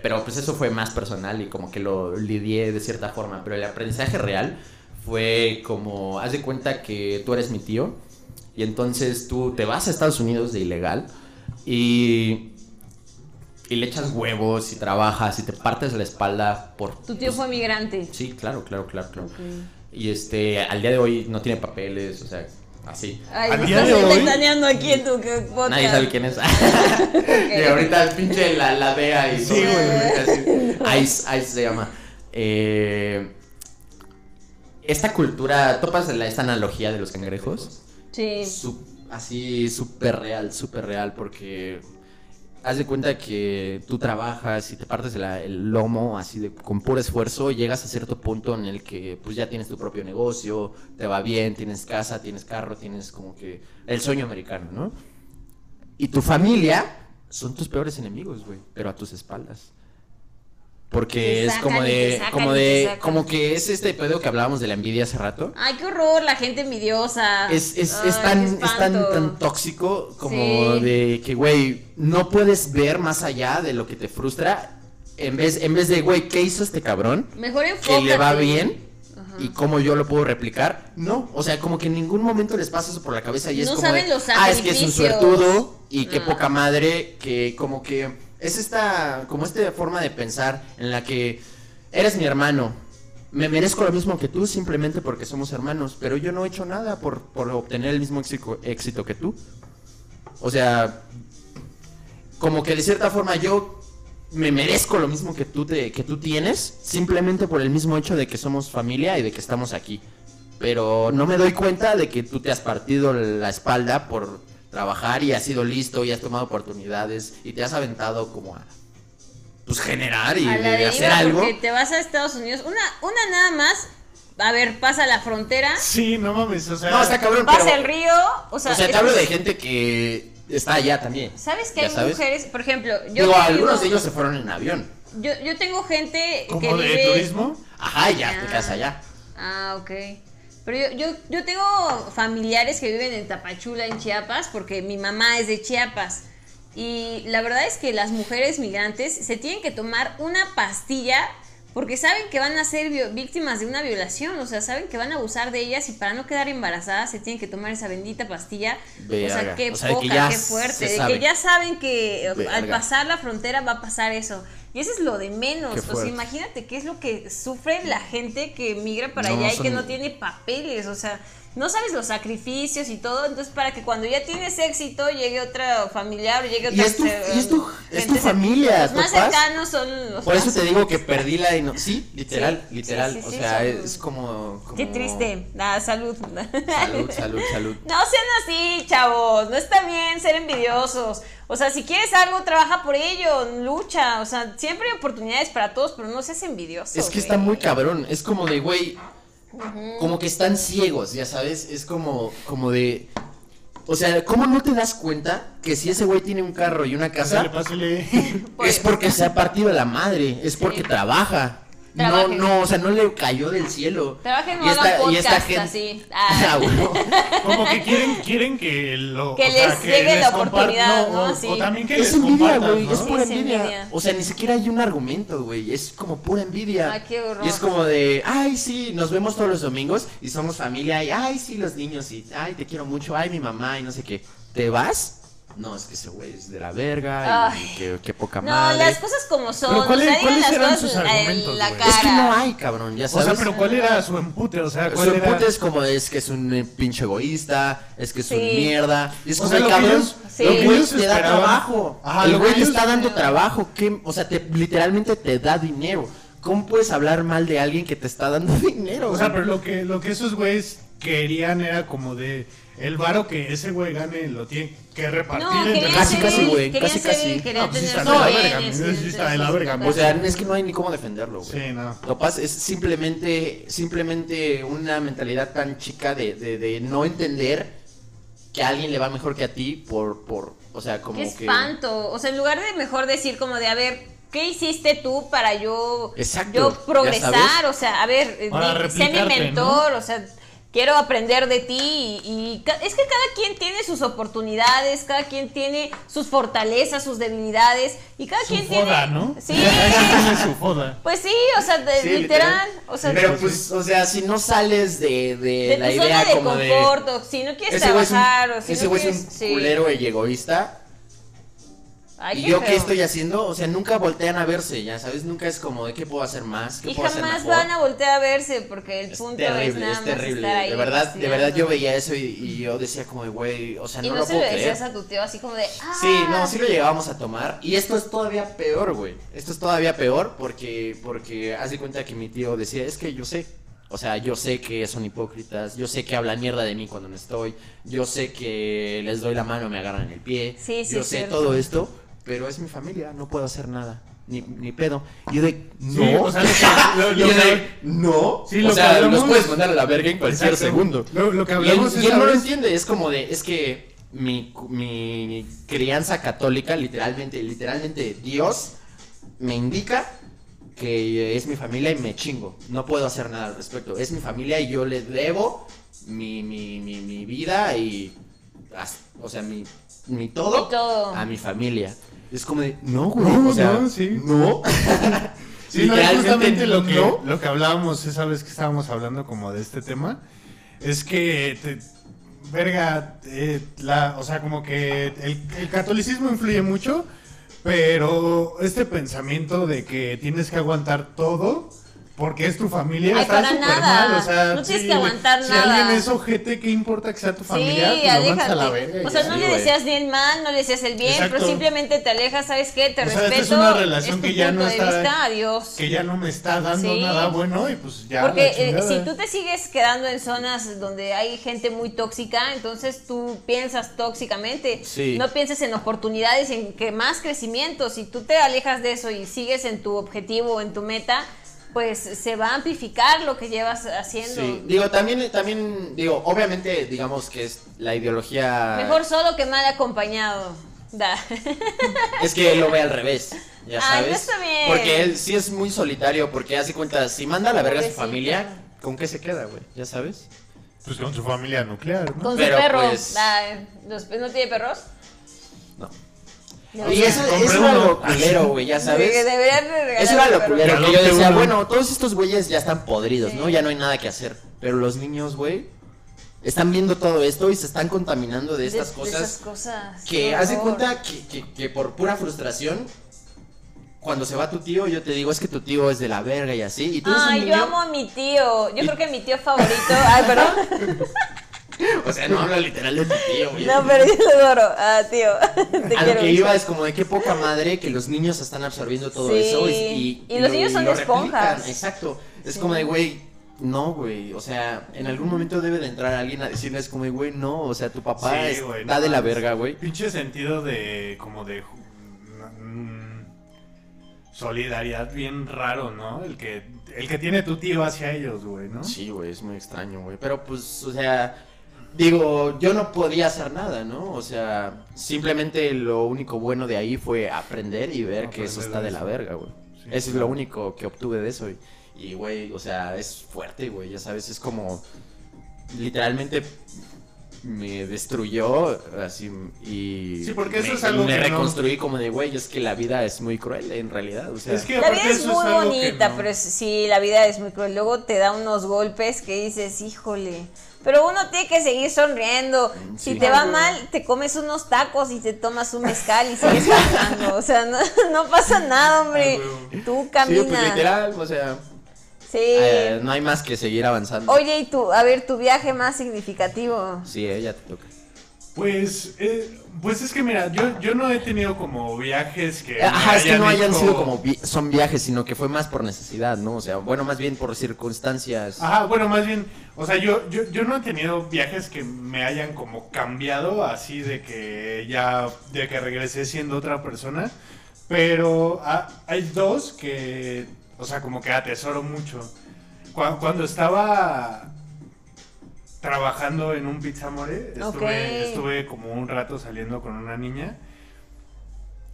Pero pues eso fue más personal y como que lo lidié de cierta forma. Pero el aprendizaje real fue como, haz de cuenta que tú eres mi tío y entonces tú te vas a Estados Unidos de ilegal y, y le echas huevos y trabajas y te partes la espalda por... Tu tío pues, fue migrante. Sí, claro, claro, claro, claro. Y este, al día de hoy no tiene papeles, o sea, así. Ay, Al día estás de hoy- aquí en tu que- podcast. Nadie sabe quién es. y ahorita el pinche la, la DEA y Sí, todo, güey. así. Ice, Ice se llama. Eh, esta cultura, ¿topas la, esta analogía de los cangrejos? Sí. Su- así súper real, súper real, porque haz de cuenta que tú trabajas y te partes el lomo así de, con puro esfuerzo, llegas a cierto punto en el que pues ya tienes tu propio negocio, te va bien, tienes casa, tienes carro, tienes como que el sueño americano, ¿no? Y tu familia son tus peores enemigos, güey, pero a tus espaldas. Porque es sacan como de, sacan como de, como que es este pedo que hablábamos de la envidia hace rato. Ay, qué horror, la gente envidiosa. Es, es, es tan, es tan, tan tóxico como Sí. de que, güey, no puedes ver más allá de lo que te frustra. En vez, en vez de, güey, ¿qué hizo este cabrón? Mejor Que enfócate. le va bien y cómo yo lo puedo replicar. No, o sea, como que en ningún momento les pasa eso por la cabeza y es No como saben de, los ah, es que es un sacrificios". suertudo y qué Ah. poca madre que como que es esta, como esta forma de pensar en la que eres mi hermano. Me merezco lo mismo que tú simplemente porque somos hermanos, pero yo no he hecho nada por, por obtener el mismo éxito, éxito que tú. O sea, como que de cierta forma yo me merezco lo mismo que tú, te, que tú tienes, simplemente por el mismo hecho de que somos familia y de que estamos aquí. Pero no me doy cuenta de que tú te has partido la espalda por trabajar y has sido listo y has tomado oportunidades y te has aventado como a pues generar y A la de deriva hacer algo. te vas a Estados Unidos. Una, una nada más. A ver, pasa la frontera. Sí, no mames, o sea. No, está cabrón, Pasa pero el río. O sea, o sea, te es- hablo de gente que está allá también. ¿Sabes que ¿Ya hay sabes? mujeres? Por ejemplo, yo. Digo, algunos de ellos se fueron en avión. Yo, yo tengo gente que ¿Como de vive. turismo? Ajá, ya te Ah. quedas allá. Ah, ok. Pero yo, yo, yo tengo familiares que viven en Tapachula, en Chiapas, porque mi mamá es de Chiapas. Y la verdad es que las mujeres migrantes se tienen que tomar una pastilla porque saben que van a ser víctimas de una violación, o sea, saben que van a abusar de ellas y para no quedar embarazadas se tienen que tomar esa bendita pastilla. O sea, Verga. qué O sea, de que poca, qué fuerte, de que ya saben que al pasar la frontera va a pasar eso. Y eso es lo de menos. O sea, imagínate qué es lo que sufre la gente que migra para No, allá y que no tiene papeles. O sea, no sabes los sacrificios y todo. Entonces, para que cuando ya tienes éxito, llegue otro familiar o llegue Y otra. es tu- eh, y es tu- es tu familia, Los más cercanos son los Por eso te digo que perdí la ino- Sí, literal, Sí, literal. sí, sí, o sea, es como, como- Qué triste. Ah, salud. Salud, salud, salud. No sean así, chavos. No está bien ser envidiosos. O sea, si quieres algo, trabaja por ello, lucha. O sea, siempre hay oportunidades para todos, pero no seas envidioso. Es que güey. está muy cabrón. Es como de, güey. Como que están ciegos, ya sabes. Es como, como de. O sea, ¿cómo no te das cuenta que si ese güey tiene un carro y una casa, Pásale, pásale. Pues- es porque se ha partido la madre, es porque trabaja. No, Trabajen. no, o sea, no le cayó del cielo. Trabajen, Y esta- hagan y esta podcast gente- así. Ah, Ah. bueno. Como que quieren, quieren que lo. Que o sea, les llegue la oportunidad, ¿no? O, Sí. o también que Es les envidia, güey, ¿no? es pura Sí, envidia. envidia. O sea, ni siquiera hay un argumento, güey, es como pura envidia. Ay, qué horror. Y es como de, ay, sí, nos vemos todos los domingos y somos familia y, ay, sí, los niños y, ay, te quiero mucho, ay, mi mamá y no sé qué. ¿Te vas? No, es que ese güey es de la verga y Ay. que, que poca No, madre. las cosas como son. Pero ¿cuáles- o sea, cuáles las eran cosas sus en argumentos, la cara. Es que no hay, cabrón, ya O sabes. sea, pero ¿cuál era su empute? O sea, Su ¿cuál era? empute es como es que es un eh, pinche egoísta, es que es un Sí. mierda. Y es O como, sea, cabrón, ellos- Sí. el lo que güey ellos te da trabajo. Ajá, el güey te está dando trabajo. ¿qué? O sea, te, literalmente te da dinero. ¿Cómo puedes hablar mal de alguien que te está dando dinero? O sea, pero lo que, lo que esos güeyes querían era como de. El varo que ese güey gane lo tiene que repartir No, entre Casi, ser, casi, güey, casi, ser, casi. pues tener está de la verga, bienes, sí sí, está de la sí, verga, sí, güey. O sea, es que no hay ni cómo defenderlo, güey. Sí, no. Lo pasa es simplemente, simplemente una mentalidad tan chica de, de, de no entender que a alguien le va mejor que a ti por, por, o sea, como Qué que... espanto. O sea, en lugar de mejor decir como de, a ver, ¿qué hiciste tú para yo, Exacto, yo progresar? O sea, a ver, sé mi mentor, o sea, quiero aprender de ti y, y ca- es que cada quien tiene sus oportunidades, cada quien tiene sus fortalezas, sus debilidades y cada Su quien foda, tiene... ¿no? Sí. Tiene su foda. Pues sí, o sea, de- Sí, literal, o sea, Pero de, pues, o sea, si no sales de, de tu la idea zona de como de... confort, o si no quieres es un, trabajar, o si ese no güey es quieres... un sí. culero y egoísta. Ay, ¿Y qué yo qué feo. estoy haciendo? O sea, nunca voltean a verse, ya sabes, nunca es como de qué puedo hacer más, qué Y puedo hacer jamás mejor. van a voltear a verse porque el Es punto es terrible, nada es más terrible. estar ahí De verdad, de verdad yo veía eso y, y yo decía como, de, güey, o sea, Y no, no, lo se puedo lo creer. decías a tu tío así como de. ¡Ah! Sí, no, sí lo llegábamos a tomar. Y esto es todavía peor, güey. Esto es todavía peor porque, porque haz de cuenta que mi tío decía, es que yo sé. O sea, yo sé que son hipócritas, yo sé que hablan mierda de mí cuando no estoy, yo sé que les doy la mano, me agarran el pie, Sí, sí, yo es sé cierto. todo esto, pero es mi familia, no puedo hacer nada, ni, ni pedo. Y yo de, no, Sí, o sea, lo Y yo de, no, Sí, o sea, hablamos- los puedes mandar a la verga en cualquier Exacto. segundo. Lo, lo que Y él, y no lo entiende, es como de, es que mi, mi crianza católica, literalmente, literalmente Dios me indica que es mi familia y me chingo. No puedo hacer nada al respecto. Es mi familia y yo le debo mi, mi, mi, mi vida y, o sea, mi, mi todo, Mi todo. a mi familia. Es como de, no, güey, No, o sea, no, sí. no. Sí, no, es Literalmente justamente lo que, no. lo que hablábamos esa vez que estábamos hablando como de este tema. Es que, te- verga, eh, la, o sea, como que el, el catolicismo influye mucho, pero este pensamiento de que tienes que aguantar todo porque es tu familia Ay, está para súper nada. mal, o sea, No tienes sí, que aguantar si nada. alguien es ojete, ¿qué importa que sea tu familia? Sí, Pues lo mandas a la aléjate. verga O sea, ya. no Sí, le deseas ni el mal, no le deseas el bien, Exacto. pero simplemente te alejas, ¿sabes qué? Te O sea, respeto. esta es una relación es que ya no está- vista, adiós. que ya no me está dando Sí. nada bueno y pues ya Porque eh, si tú te sigues quedando en zonas donde hay gente muy tóxica, entonces tú piensas tóxicamente. Sí. No pienses en oportunidades, en que más crecimiento. Si tú te alejas de eso y sigues en tu objetivo, en tu meta, pues se va a amplificar lo que llevas haciendo. Sí, digo, también, también, digo, obviamente, digamos que es la ideología... Mejor solo que mal acompañado. Da. Es que él lo ve al revés, ya Ay, sabes. no está bien. Porque él sí es muy solitario, porque hace cuenta, si manda a la verga a su familia, ¿con qué se queda, güey? Ya sabes. Pues con su familia nuclear, ¿no? Con Pero, su perro. pues- Da, los- ¿No tiene perros? No. No. Y eso, eso era lo culero, güey, ya sabes. de Eso era un lo culero, Que yo decía, uno. bueno, todos estos güeyes ya están podridos, ¿no? Ya no hay nada que hacer. Pero los niños, güey, están viendo todo esto y se están contaminando de estas de cosas. esas cosas. que de horror. cuenta que, que- que por pura frustración, cuando se va tu tío, yo te digo, es que tu tío es de la verga y así. Y tú eres un Ay, niño, yo amo a mi tío. Yo creo que mi tío favorito. Ay, perdón. O sea, no hablo literal de tu tío, güey. No, pero yo lo adoro. Ah, tío. Te A lo que mucho. iba es como de qué poca madre que los niños están absorbiendo todo Sí. eso y, y- Y los lo- niños son lo esponjas. replican. Exacto. Es Sí. como de, güey, no, güey. O sea, en algún momento debe de entrar alguien a decirles como de, güey, no. O sea, tu papá Sí, está güey, no de la verga, güey. Pinche sentido de como de mm, solidaridad bien raro, ¿no? El que el que tiene tu tío hacia ellos, güey, ¿no? Sí, güey, es muy extraño, güey. Pero pues, o sea, digo, yo no podía hacer nada, ¿no? O sea, simplemente lo único bueno de ahí fue aprender y ver que eso está de eso. la verga, güey. Sí, eso es lo único que obtuve de eso. Y, Y, güey, o sea, es fuerte, güey, ya sabes, es como, literalmente me destruyó así y Sí, porque eso me, es algo me que no- reconstruí como de güey es que la vida es muy cruel en realidad o sea Es que La vida es muy bonita, no- pero es- sí, la vida es muy cruel. Luego te da unos golpes que dices, híjole. Pero uno tiene que seguir sonriendo. Si Sí. te va mal, te comes unos tacos y te tomas un mezcal y sigues caminando. O sea, no, no pasa nada, hombre. Ay, huevo. Tú sí camina. pues literal o sea Sí. eh, no hay más que seguir avanzando Oye, y tú, a ver, tu viaje más significativo. sí eh, ya te toca Pues, eh, pues es que mira, yo, yo no he tenido como viajes que. Ajá, es que no hayan sido como vi- son viajes, sino que fue más por necesidad, ¿no? O sea, bueno, más bien por circunstancias. Ajá, bueno, más bien, o sea, yo, yo, yo no he tenido viajes que me hayan como cambiado así de que ya, de que regresé siendo otra persona, pero ah, hay dos que, o sea, como que atesoro mucho. Cu- Cuando, estaba trabajando en un Pizza More, estuve, Ok. estuve como un rato saliendo con una niña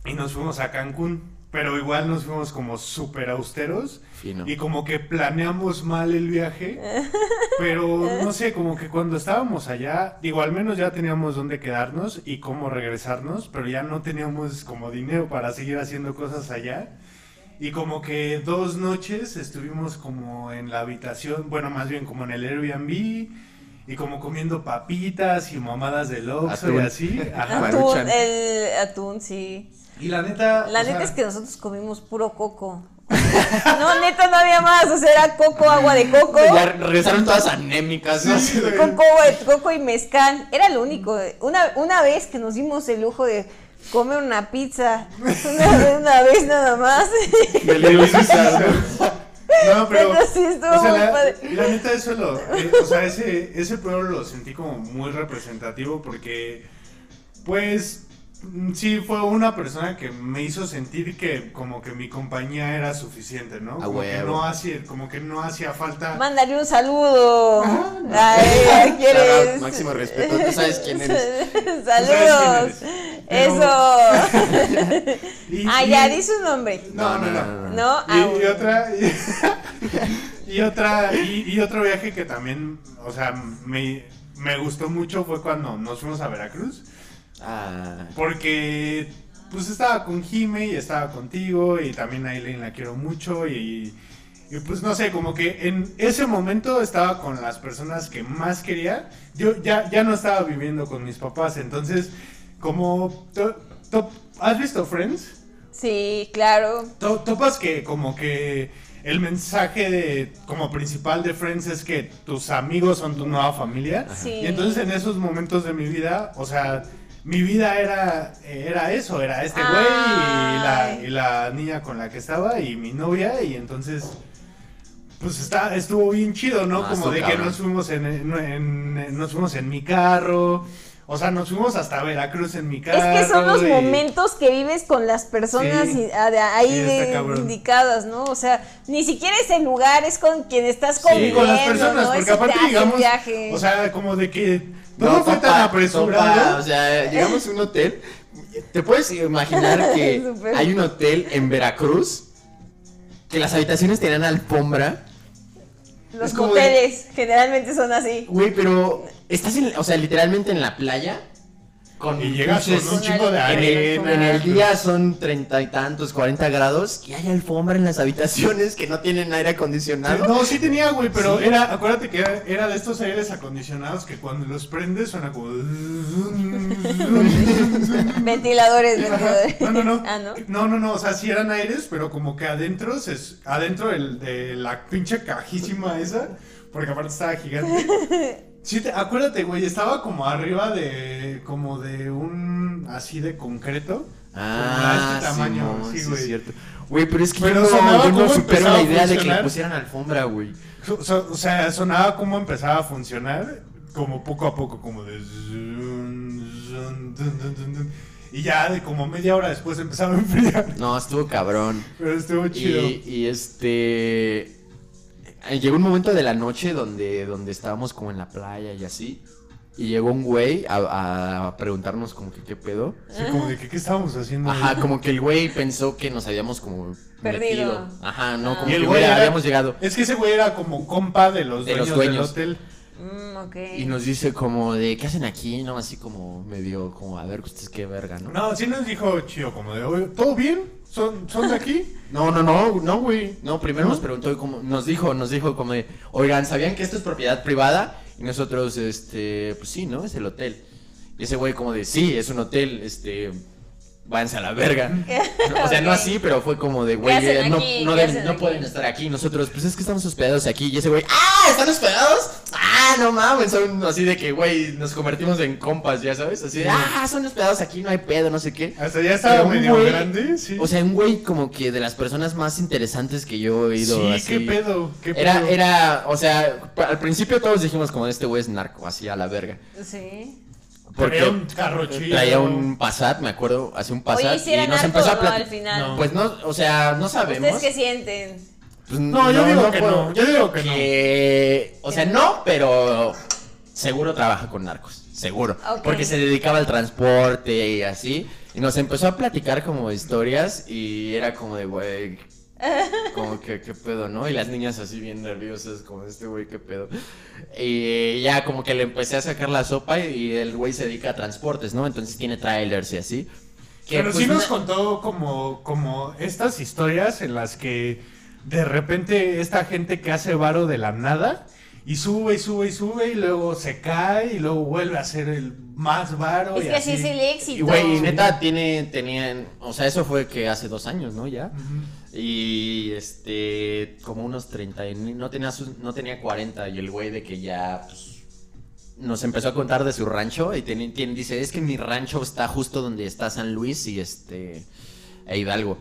y nos fuimos a Cancún, pero igual nos fuimos como súper austeros. Fino. Y como que planeamos mal el viaje, pero no sé, como que cuando estábamos allá, digo, al menos ya teníamos dónde quedarnos y cómo regresarnos, pero ya no teníamos como dinero para seguir haciendo cosas allá. Y como que dos noches estuvimos como en la habitación, bueno, más bien como en el Airbnb, y como comiendo papitas y mamadas de Oxxo y así. Ajá. Atún, el atún, sí. Y la neta... La neta sea, es que nosotros comimos puro coco. No, neta, no había más. O sea, era coco, agua de coco. Ya regresaron todas anémicas, ¿no? Sí, güey. Coco, coco y mezcal. Era lo único. Una, una vez que nos dimos el lujo de comer una pizza. Una, una vez nada más. ¿no? Pero. Sí estuvo o sea, muy la, padre. la neta, eso lo. eh, o sea, ese, ese pueblo lo sentí como muy representativo porque. Pues. Mm, Sí, fue una persona que me hizo sentir que como que mi compañía era suficiente, ¿no? A Como que no hacía, como que no hacía falta. Mándale un saludo. Ah, Ay, máximo respeto, tú sabes quién eres. Saludos. quién eres. Eso. Y- Ah, y- ya, di su nombre. No, no, no. No, Y, ah, y otra y, otra y, y otro viaje que también o sea me, me gustó mucho fue cuando nos fuimos a Veracruz Ah, porque pues estaba con Jime y estaba contigo y también a Aileen la quiero mucho y, y, pues no sé como que en ese momento estaba con las personas que más quería yo ya ya no estaba viviendo con mis papás entonces como to- to- has visto Friends Sí, claro. To- Topas que como que el mensaje de como principal de Friends es que tus amigos son tu nueva familia. Sí. Y entonces en esos momentos de mi vida, o sea, mi vida era era eso, era este güey y la, Ay. y la niña con la que estaba y mi novia y entonces pues está estuvo bien chido, ¿no? Ah, como de que nos fuimos en, en- en- nos fuimos en mi carro. O sea, nos fuimos hasta Veracruz en mi carro. Es que son los y- momentos que vives con las personas Sí. y- a- de- ahí Sí, de- indicadas, ¿no? O sea, ni siquiera es el lugar, es con quien estás Sí, conviviendo, con las personas, ¿no? porque aparte digamos, viaje. o sea, como de que todo no, fue tan apresurado. o sea, llegamos a un hotel. ¿Te puedes imaginar que hay un hotel en Veracruz que las habitaciones tenían alfombra? los de- hoteles generalmente son así. Güey, pero estás en, o sea, literalmente en la playa. Con y llegas con un chico de en arena. el, en el día son treinta y tantos, cuarenta grados y hay alfombra en las habitaciones que no tienen aire acondicionado. No, sí tenía, güey, pero Sí. era, acuérdate que era, era de estos aires acondicionados que cuando los prendes suena como... Ventiladores, ventiladores. No, no, no. Ah, ¿no? No, no, no, o sea, sí eran aires, pero como que adentro, se, adentro del- de la pinche cajísima esa, porque aparte estaba gigante. Sí, te- acuérdate, güey, estaba como arriba de, como de un, así de concreto. Ah, este tamaño, sí, sí, güey. es cierto. Güey, pero es que Pero yo sonaba no, yo no cómo supero la idea de que le pusieran alfombra, güey. So- so- o sea, sonaba como empezaba a funcionar, como poco a poco, como de... Y ya de como media hora después empezaba a enfriar. No, estuvo cabrón. Pero estuvo chido. Y, y este. Eh, Llegó un momento de la noche donde, donde estábamos como en la playa y así. y llegó un güey a, a preguntarnos como que qué pedo. Sí, como de que qué estábamos haciendo. ahí? Ajá, como que el güey pensó que nos habíamos como Perdido. metido. Ajá, no, como Y el que güey era- habíamos llegado. Es que ese güey era como compa de los De los dueños, del hotel. Mm, ok. Y nos dice como de, ¿qué hacen aquí? No, así como medio, como, a ver, ustedes qué verga, ¿no? No, sí nos dijo chido, como de, "Oye, ¿todo bien? ¿Son, ¿Son de aquí? No, no, no, no, güey. No, primero ¿No? nos preguntó como, nos dijo, nos dijo como de, oigan, ¿sabían que esto es propiedad privada? Y nosotros, este, pues sí, ¿no? Es el hotel. Y ese güey como de, sí, es un hotel, este, váyanse a la verga. O sea, no así, pero fue como de, ¿Qué güey, eh, no, no, pueden estar aquí. Nosotros, pues es que estamos hospedados aquí. Y ese güey, ¡ah! ¿Están hospedados? ¡Ah, no mames! Son así de que, güey, nos convertimos en compas, ya sabes. Así de, ¡ah! Son hospedados aquí, no hay pedo, no sé qué. Hasta ya estaba medio güey- grande, sí. O sea, un güey como que de las personas más interesantes que yo he oído. sí, así. qué pedo, qué Era, pedo. era, o sea, al principio todos dijimos como este güey es narco, así a la verga. Sí. Porque Traía un carro chido. traía un Passat, me acuerdo, hace un Passat Oye, y nos narco empezó a o no platicar. al final. No. Pues no, o sea, no sabemos. ¿Ustedes qué sienten? Pues No, yo digo que puedo- no, yo digo que no. O sea, no, pero seguro trabaja con narcos, seguro. Porque se dedicaba al transporte y así. Y nos empezó a platicar como historias y era como de, güey, como que qué pedo, ¿no? Y las niñas así bien nerviosas, como este güey, qué pedo. Y ya como que le empecé a sacar la sopa y el güey se dedica a transportes, ¿no? Entonces tiene trailers y así. Que, Pero pues, sí nos contó como, como estas historias en las que de repente esta gente que hace varo de la nada y sube y sube y sube y luego se cae y luego vuelve a hacer el más varo. Es y que así es el éxito. Y güey, neta, tiene, tenían, o sea, eso fue que hace dos años, ¿no? Ya. Y este, como unos 30, y no tenía, sus- no tenía 40 y el güey de que ya, pues, nos empezó a contar de su rancho y tiene, tiene- dice, es que mi rancho está justo donde está San Luis y este, e Hidalgo.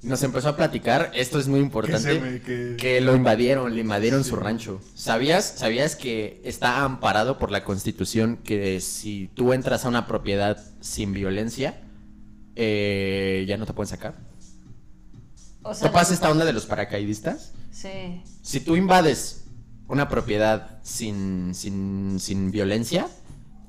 Nos empezó a platicar, esto es muy importante, me- que- que lo invadieron, le invadieron Sí. su rancho. ¿Sabías, ¿Sabías que está amparado por la constitución que si tú entras a una propiedad sin violencia, eh, ya no te pueden sacar? O sea, ¿Topas esta onda de los paracaidistas? Sí. Si tú invades una propiedad sin, sin, sin violencia,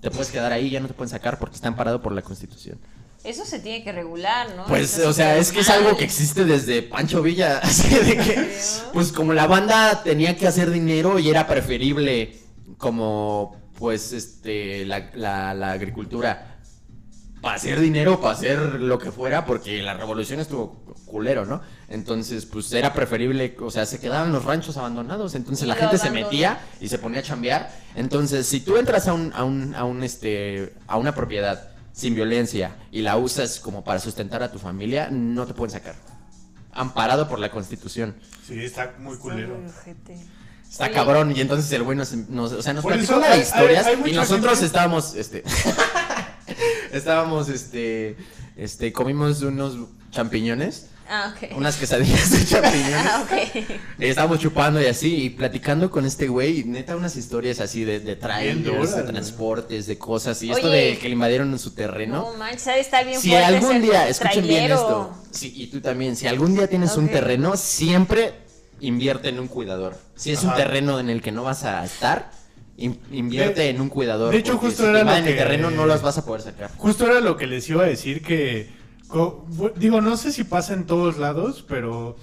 te puedes quedar ahí ya no te pueden sacar porque está amparado por la constitución. Eso se tiene que regular, ¿no? Pues, o sea, es que es algo que existe desde Pancho Villa, así de que, pues como la banda tenía que hacer dinero y era preferible como, pues, este, la, la, la agricultura para hacer dinero, para hacer lo que fuera, porque la revolución estuvo culero, ¿no? Entonces, pues era preferible, o sea, se quedaban los ranchos abandonados, entonces la gente se metía y se ponía a chambear. Entonces, si tú entras a un, a un, a un, este, a una propiedad sin violencia y la usas como para sustentar a tu familia, no te pueden sacar. Amparado por la constitución. Sí, está muy culero. Está Oye. cabrón, y entonces el güey nos, nos- o sea, nos platicó hay- historias hay- hay y nosotros gente- estábamos, este, estábamos, este, este, comimos unos champiñones, Ah, ok. unas quesadillas de champiñones. Ah, ok. Y estábamos chupando y así, y platicando con este güey, y neta unas historias así de, de trailers, de transportes, de cosas, y esto de que le invadieron su terreno. No manches, ha de estar bien Si fuerte algún ser día, escuchen bien esto, sí, y tú también, si algún día tienes un terreno, siempre invierte en un cuidador. Si es un terreno en el que no vas a estar, invierte De- en un cuidador. de hecho, justo si era lo el que- terreno no los vas a poder sacar. Justo era lo que les iba a decir que... digo, no sé si pasa en todos lados, pero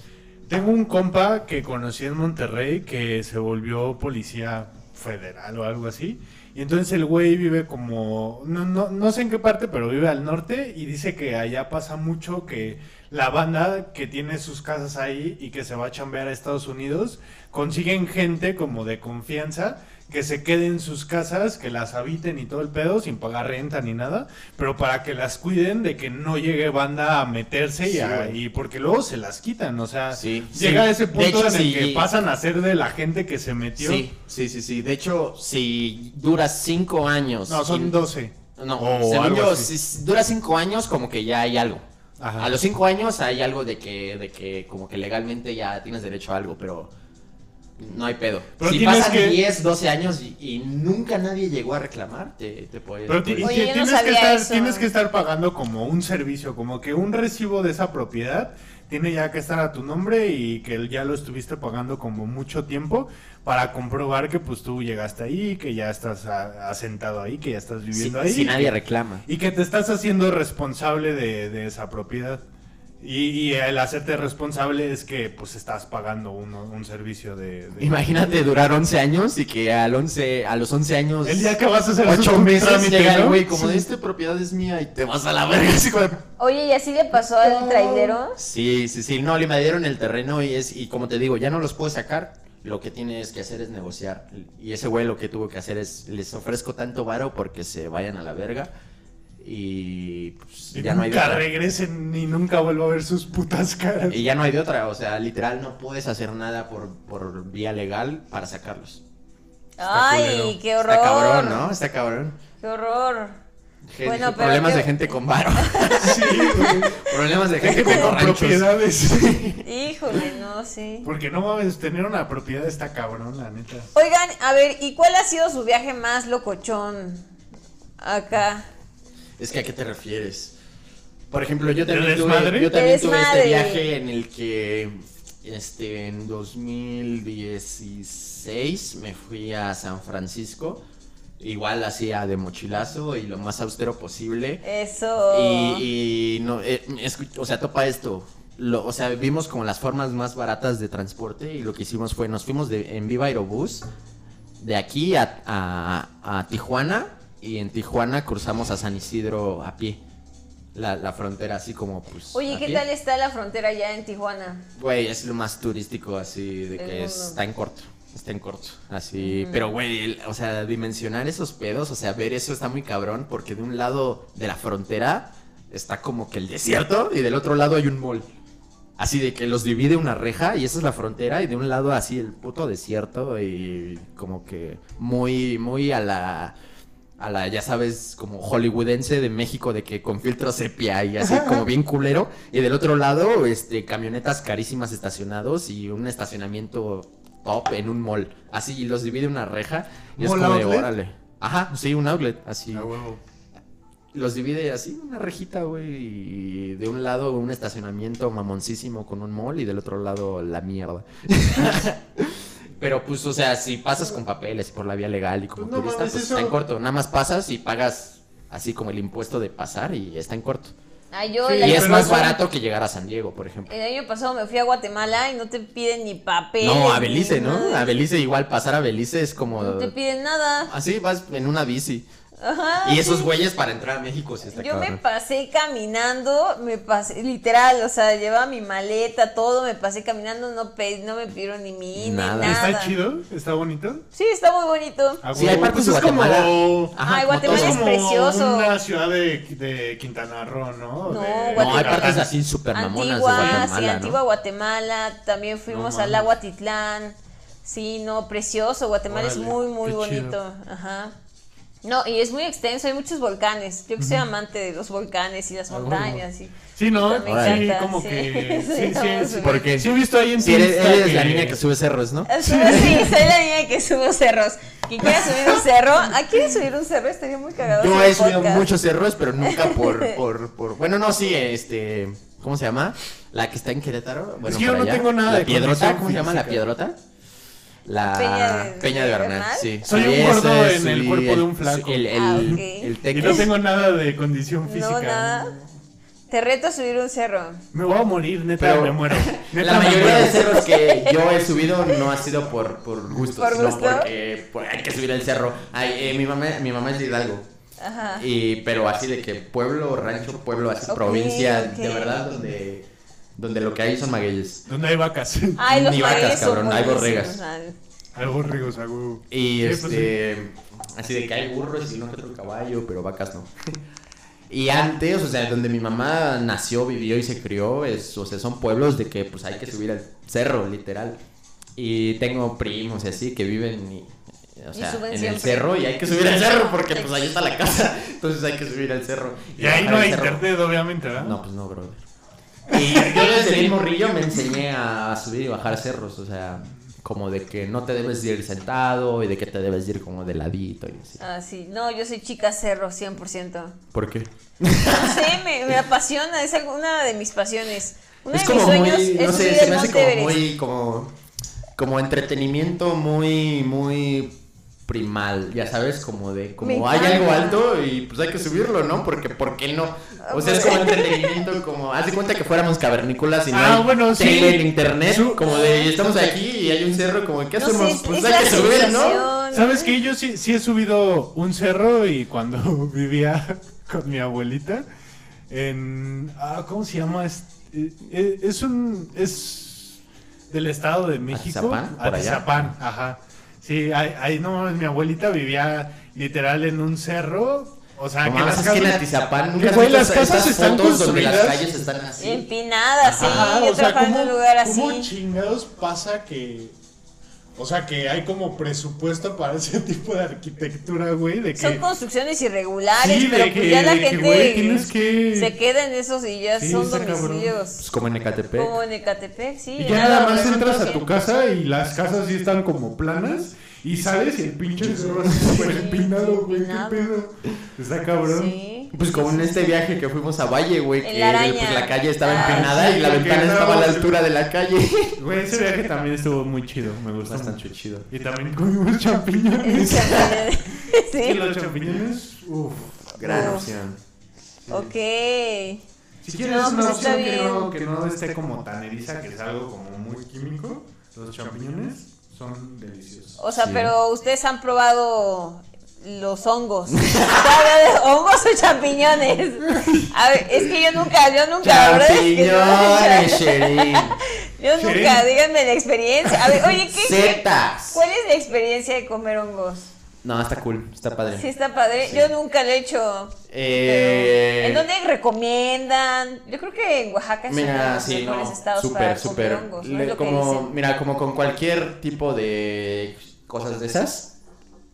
tengo un compa que conocí en Monterrey que se volvió policía federal o algo así. Y entonces el güey vive como, no, no, no sé en qué parte, pero vive al norte y dice que allá pasa mucho que la banda que tiene sus casas ahí y que se va a chambear a Estados Unidos, consiguen gente como de confianza que se quede en sus casas, que las habiten y todo el pedo sin pagar renta ni nada, pero para que las cuiden de que no llegue banda a meterse y, a- y porque luego se las quitan, o sea, Sí, llega sí. a ese punto hecho, en el que pasan a ser de la gente que se metió. Sí, sí, sí, sí. De hecho, si duras cinco años. No, son 12. No, según yo, si dura cinco años, como que ya hay algo. Ajá. A los cinco años hay algo de que, de que como que legalmente ya tienes derecho a algo, pero no hay pedo. Pero si tienes pasan que- 10, 12 años y, y nunca nadie llegó a reclamar, te, te puede- Pero ti- puede- y Oye, que yo no tienes, que estar, eso. tienes que estar pagando como un servicio, como que un recibo de esa propiedad tiene ya que estar a tu nombre y que ya lo estuviste pagando como mucho tiempo para comprobar que pues tú llegaste ahí, que ya estás a- asentado ahí, que ya estás si, viviendo ahí. si y nadie que- reclama. Y que te estás haciendo responsable de, de esa propiedad. Y, y el hacerte responsable es que pues estás pagando un, un servicio de... de- Imagínate durar 11 años y que al 11, a los 11 años... El día que vas a hacer 8 un meses trámite, llega el güey como Sí. de esta propiedad es mía y te vas a la verga. así como- Oye, ¿y así le pasó al trailero? Sí, sí, sí, no, le invadieron el terreno y es, y como te digo, ya no los puedo sacar, lo que tienes que hacer es negociar. Y ese güey lo que tuvo que hacer es, les ofrezco tanto varo porque se vayan a la verga y pues, Y ya no hay de nunca otra. regresen ni nunca vuelvo a ver sus putas caras. Y ya no hay de otra, o sea, literal no puedes hacer nada por, por vía legal para sacarlos. Ay, culero. qué horror. Está cabrón, ¿no? Está cabrón. Qué horror. Gen- Bueno, pero problemas de gente con varo. Sí, problemas de gente con propiedades. Híjole, no, sí. Porque no mames, tener una propiedad está cabrón, la neta. Oigan, a ver, ¿y cuál ha sido su viaje más locochón acá? Es que a qué te refieres. Por ejemplo, yo ¿De también tuve, yo también tuve este viaje en el que este en 2016 me fui a San Francisco, igual hacía de mochilazo y lo más austero posible. Eso. Y, y no, eh, o sea, topa esto. Lo- o sea, vimos como las formas más baratas de transporte y lo que hicimos fue, nos fuimos de, en Viva Aerobús de aquí a, a- a Tijuana y en Tijuana cruzamos a San Isidro a pie. La, la frontera así como pues... Oye, ¿qué pie. tal está la frontera ya en Tijuana? Güey, es lo más turístico así de que es- está en corto. Está en corto. Así, pero güey, o sea, dimensionar esos pedos, o sea, ver eso está muy cabrón porque de un lado de la frontera está como que el desierto y del otro lado hay un mall. Así de que los divide una reja y esa es la frontera y de un lado así el puto desierto y como que muy, muy a la... A la, ya sabes, como hollywoodense de México, de que con filtro sepia y así como bien culero. Y del otro lado, este, camionetas carísimas estacionados y un estacionamiento top en un mall. Así, y los divide una reja y es ¿Mall como de outlet? órale. Ajá, sí, un outlet, así. A huevo. Los divide así, una rejita, güey. Y de un lado un estacionamiento mamoncísimo con un mall y del otro lado la mierda. Pero pues, o sea, si pasas con papeles por la vía legal y como Pues no turista, mames, pues eso- está en corto. Nada más pasas y pagas así como el impuesto de pasar y está en corto. Ay, yo Sí, y es más barato que llegar a San Diego, por ejemplo. el año pasado me fui a Guatemala y no te piden ni papel. No, a Belice, ¿no? A Belice igual, pasar a Belice es como... No te piden nada. Así vas en una bici. Ajá. Y esos sí. güeyes para entrar a México sí está Yo me pasé caminando, me pasé, literal, o sea, llevaba mi maleta, todo, me pasé caminando, no, pe- no me pidieron ni mi INE, Nada. nada. ¿Está chido? ¿Está bonito? Sí, está muy bonito. A Sí, huevo. hay partes Pues de como-. Ajá, Ay, Guatemala es es como precioso. una ciudad de, de Quintana Roo, ¿no? No, De- No, hay Guatemala. partes así súper mamonas de Antigua, Guatemala, sí, ¿no? Antigua Guatemala, también fuimos No al agua Titlán. Sí, no, precioso, Guatemala es muy, muy bonito. Ajá. No, y es muy extenso, hay muchos volcanes. Yo que soy amante de los volcanes y las Ah, montañas. y- Sí, ¿no? Me sí, encanta, como sí. que... Sí, Sí, sí, vamos sí. Sí, he visto ahí en Si eres, eres la niña que sube cerros, ¿no? Sí, sí, soy la niña que sube cerros. Quien quiera subir un cerro, ¿a quiere subir un cerro? Estaría muy cagado. Yo he subido podcast. muchos cerros, pero nunca por, por, por... Bueno, no, sí, este... ¿Cómo se llama? La que está en Querétaro. Bueno, que yo no allá. tengo nada La de piedrota, ¿cómo se llama la piedrota? La Peña de- Peña de de Bernal, Bernal. sí. Soy un Sí, gordo ese en el cuerpo de un flaco. El, el, Ah, el Y no tengo nada de condición física. No, nada. Te reto a subir un cerro. Me voy a morir, neta, Pero me muero. Neta, La mayoría muero. de cerros que yo he subido no ha sido por, por gusto, ¿Por sino gusto? porque pues, hay que subir el cerro. Ay, eh, mi, mamá, mi mamá es de Hidalgo. Ajá. Y, pero así de que pueblo, rancho, pueblo, así provincia, ok. de verdad, donde, donde lo que hay son magueyes. ¿Dónde hay vacas? Ay, los Ni vacas, cabrón, hay borregas. Algo rigos, algo... Y Sí, pues este, así de que hay burros y no que otro caballo, pero vacas no. Y antes, o sea, donde mi mamá nació, vivió y se crió, es, o sea, son pueblos de que pues hay que subir al cerro, literal. Y tengo primos y así que viven y, o Y sea, suben en el siempre. cerro y hay que subir al cerro porque pues ahí está la casa. Entonces hay que subir al cerro. Y ahí no hay cerro. internet, obviamente, ¿verdad? No, pues no, brother. Y yo desde el morrillo me enseñé a subir y bajar cerros, o sea, como de que no te debes de ir sentado y de que te debes de ir como de ladito y así. Ah, sí. No, yo soy chica cerro, 100%. ¿Por qué? No sé, me, me apasiona, es una de mis pasiones. Uno es de como mis sueños muy, no es sé, subir se me hace como muy, como, como entretenimiento muy, muy primal, ya sabes, como de, como hay algo alto y pues hay que subirlo, ¿no? Porque, ¿por qué no? O sea, es como entretenimiento, como, haz de cuenta que fuéramos cavernícolas y no Ah, hay bueno, sí. tele en internet, Su- como de, estamos aquí y hay un cerro, como, ¿qué hacemos? pues es hay que subir, ¿no? ¿Sabes qué? Yo sí, sí he subido un cerro y cuando vivía con mi abuelita en... Ah, ¿Cómo se llama? Es, eh, es un... Es del Estado de México. ¿Atizapán? ¿Por allá? Atizapán, ajá. Sí, ahí, ahí no mames, mi abuelita vivía literal en un cerro. O sea, que las es que en casas... Atizapán que, nunca güey, las casas están fotos donde las construidas- calles están así. Empinada, sí. Ajá, yo o sea, trabajaba en un lugar ¿cómo así. chingados pasa que... O sea, que hay como presupuesto para ese tipo de arquitectura, güey, de que... Son construcciones irregulares, Sí, de pero que- pues ya la que, gente güey, que- se queda en esos y ya Sí, son domicilios. Pues como en Ecatepec. Como en Ecatepec, sí. Y ya nada más entras a tu casa y las casas sí están como planas y sales y el pinche cerro así súper empinado, güey, qué pedo. Está cabrón. Sí. Pues como en este viaje que fuimos a Valle, güey, que la pues, la calle estaba Ah, empinada sí, y la ventana estaba a la altura de la calle. Güey, ese viaje también estuvo muy chido, me gustó Bastante mucho. chido. Y también comimos champiñones. sí. Y los champiñones, uff. Gran Uf. opción. Ok. Si quieres No, una pues opción que no, que no esté como tan eriza, que es algo como muy químico, los champiñones son deliciosos. O sea, Sí. pero ustedes han probado los hongos. ¿Hongos o champiñones? A ver, es que yo nunca, yo nunca, la verdad es que Champiñones. Yo nunca, díganme la experiencia. A ver, oye, ¿qué, qué- Zetas. ¿cuál es la experiencia de comer hongos? No, está cool, está padre. Sí, está padre. Yo nunca lo he hecho. Eh, ¿En dónde recomiendan? Yo creo que en Oaxaca es uno de Mira, los sí, mejores no, estados súper, para súper. comer hongos. ¿no? Le- Es como, mira, como con cualquier tipo de cosas de esas.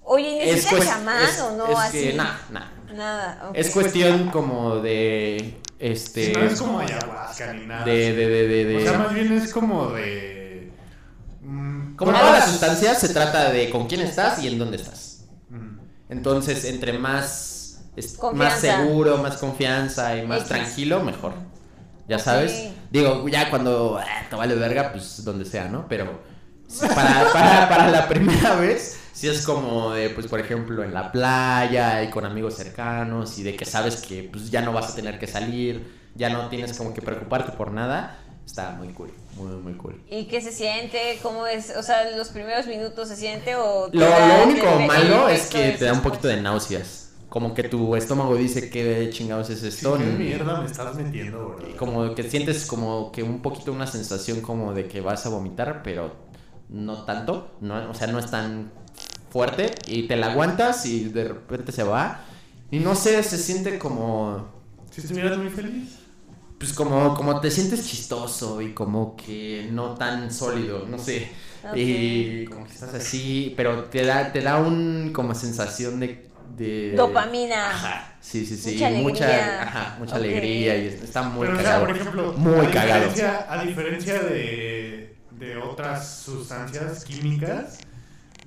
Oye, Es, ¿necesitas cues- chamán es- o no? es así. que, nah, nah. Nada. ok. Es cuestión como de, este, no es como ayahuasca ni nada. de, de, de, de, de- O sea, más bien es como de. mm, como todas las sustancias se trata de con quién estás y en dónde estás. Entonces, entre más, más seguro, más confianza y más X. tranquilo, mejor. Ya sabes. Digo, ya cuando ah, te vale verga, pues donde sea, ¿no? Pero para, para, para la primera vez, sí es como de, pues, por ejemplo, en la playa y con amigos cercanos y de que sabes que pues ya no vas a tener que salir, ya no tienes como que preocuparte por nada. Está muy cool, muy, muy cool. ¿Y qué se siente? ¿Cómo es? O sea, los primeros minutos se siente o... Lo, lo único malo es que te da un poquito de náuseas. Como que tu estómago dice que chingados es Sí, esto. ¿Qué mierda me estás metiendo, Y bro? como que sientes como que un poquito una sensación como de que vas a vomitar, pero no tanto, no, o sea, no es tan fuerte y te la aguantas y de repente se va. Y no sé, se siente como Si estuvieras muy feliz. Pues como como te sientes chistoso y como que no tan sólido, no sé. Y como que estás así, pero te da te da un como sensación de de Dopamina. Ajá, sí, sí, sí, Mucha y mucha, alegría. ajá, mucha alegría y está muy Pero, o sea, cagado. por ejemplo, Muy a cagado. diferencia- a diferencia de, de otras sustancias químicas,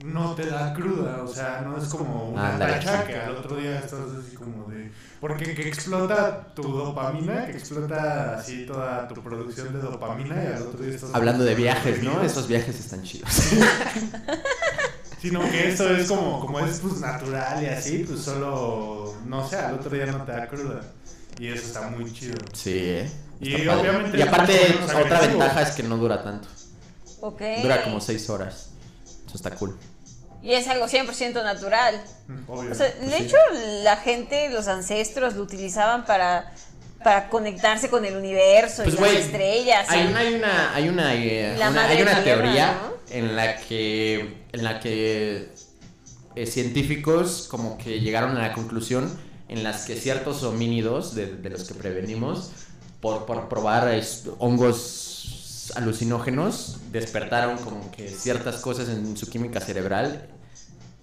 no te da cruda, o sea, no es como una Ándale. tacha que al otro día estás así como de... Porque que explota tu dopamina, que explota así toda tu producción de dopamina y al otro día estás... Hablando de viajes, ¿no? Esos viajes están chidos. Sino que esto es como, como es pues natural y así, pues solo, no sé, al otro día no te da cruda. Y eso está muy chido. Sí, ¿eh? Y obviamente Y aparte, otra agresivo. ventaja es que no dura tanto. Ok. Dura como 6 horas. Eso está cool. Y es algo 100% natural. Obvio. O sea, de hecho, la gente, los ancestros lo utilizaban para, para conectarse con el universo Pues, y las güey, estrellas. Hay y- una, hay una, hay una, eh, La una- madre hay una tierra, teoría ¿no? en la que, en la que eh, científicos como que llegaron a la conclusión en las que ciertos homínidos de, de los que prevenimos por, por probar es, hongos alucinógenos despertaron como que ciertas cosas en su química cerebral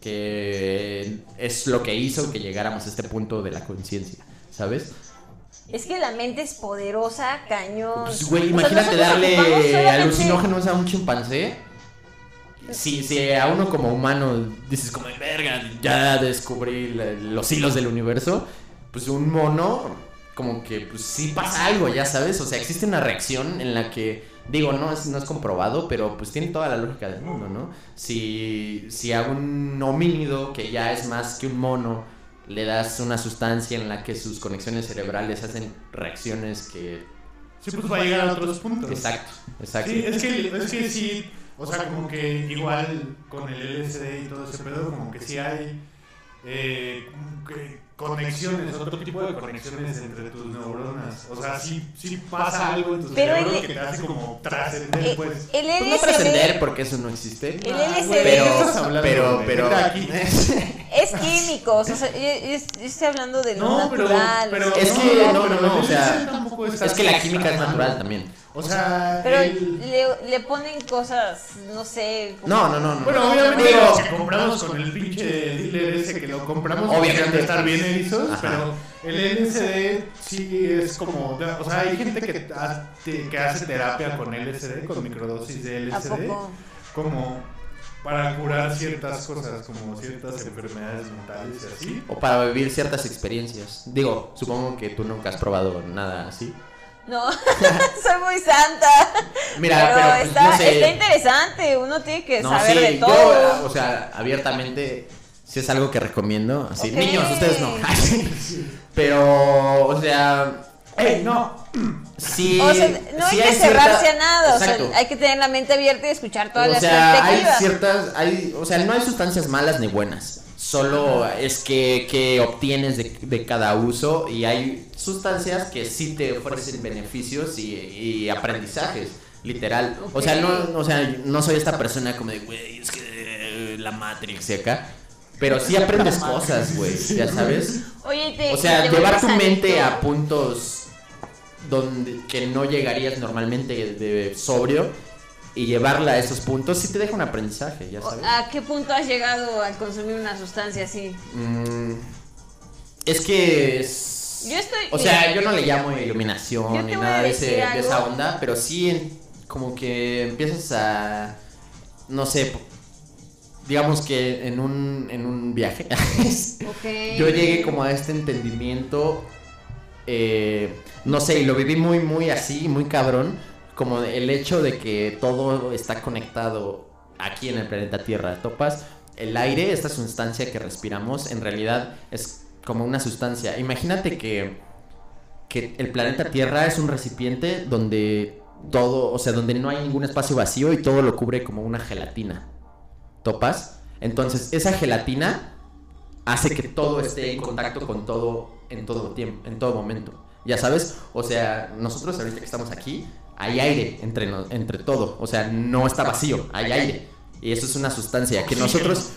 que es lo que hizo que llegáramos a este punto de la conciencia, ¿sabes? Es que la mente es poderosa, cañón. Pues, güey, O sea, imagínate darle alucinógenos a un chimpancé si, si a uno como humano dices como, verga, ya descubrí los hilos del universo, pues un mono, como que pues sí pasa algo, ya sabes, o sea, existe una reacción en la que, digo, no es, no es comprobado, pero pues tiene toda la lógica del mundo, ¿no? Si, si a un homínido que ya es más que un mono, le das una sustancia en la que sus conexiones cerebrales hacen reacciones que... Sí, pues va a llegar a otros puntos. Exacto, exacto. Sí, es que, es que sí, o sea, como que igual con el LSD y todo ese pedo, como que sí hay eh, como que conexiones, otro tipo de conexiones entre tus neuronas. O sea, sí, sí pasa algo en tu Pero cerebro el- que te hace como trascender, Eh, pues. el Pues no LSD trascender porque eso no existe. El Ah, LSD Pero, ¿qué estás hablando, pero, pero, es químicos, o sea, yo, estoy hablando de lo No, pero, natural. pero o sea, Es que no, no, no, o sea, LSD es que la química es natural también. O sea, Pero el- le, le ponen cosas, no sé. como- No, no, no, no. Bueno, obviamente Digo- los que compramos con el pinche dealer ese que lo compramos Obviamente. estar bien erizos, Ajá. pero el LSD sí es como, o sea, hay gente que, hace- que hace terapia con LSD, con microdosis de ¿A LSD, como para curar ciertas cosas, como ciertas enfermedades mentales y así. O para vivir ciertas experiencias. Digo, supongo que tú nunca has probado nada así. No, soy muy santa. Mira, pero, pero, pues, está, no sé. está interesante, uno tiene que No, saber sí, de yo, todo. o sea, abiertamente, si es algo que recomiendo. Así, niños, ustedes no. pero, o sea, ¡Ey, no! sí. O sea, no hay sí que cerrarse cierta- a nada, o sea, hay que tener la mente abierta y escuchar todas o las sea, hay perspectivas. ciertas, hay, o sea, no hay sustancias malas ni buenas. Solo es que, que obtienes de, de cada uso y hay sustancias que sí te ofrecen beneficios y, y aprendizajes, literal. O sea, no, o sea, no soy esta persona como de, güey, es que eh, la Matrix y acá. Pero sí aprendes cosas, güey, ya sabes. Oye, te, O sea, te llevar tu mente a puntos donde que no llegarías normalmente de sobrio y llevarla a esos puntos sí te deja un aprendizaje, ya sabes. ¿A qué punto has llegado al consumir una sustancia así? Mm, es que es... Yo estoy- O sea, mira, yo no le llamo iluminación ni nada de, ese- de esa onda, pero sí como que empiezas a... No sé, digamos que en un, en un viaje yo llegué como a este entendimiento, eh, no sé, y lo viví muy, muy así, muy cabrón, como el hecho de que todo está conectado aquí en el planeta Tierra. Topas, el aire, esta sustancia que respiramos, en realidad es como una sustancia. Imagínate que, que el planeta Tierra es un recipiente donde todo, o sea, donde no hay ningún espacio vacío y todo lo cubre como una gelatina. ¿Topas? Entonces, esa gelatina hace que todo esté en contacto con todo en todo tiempo, en todo momento. Ya sabes, o sea, nosotros ahorita que estamos aquí, hay aire entre, entre todo, o sea, no está vacío, hay aire. Y eso es una sustancia que nosotros,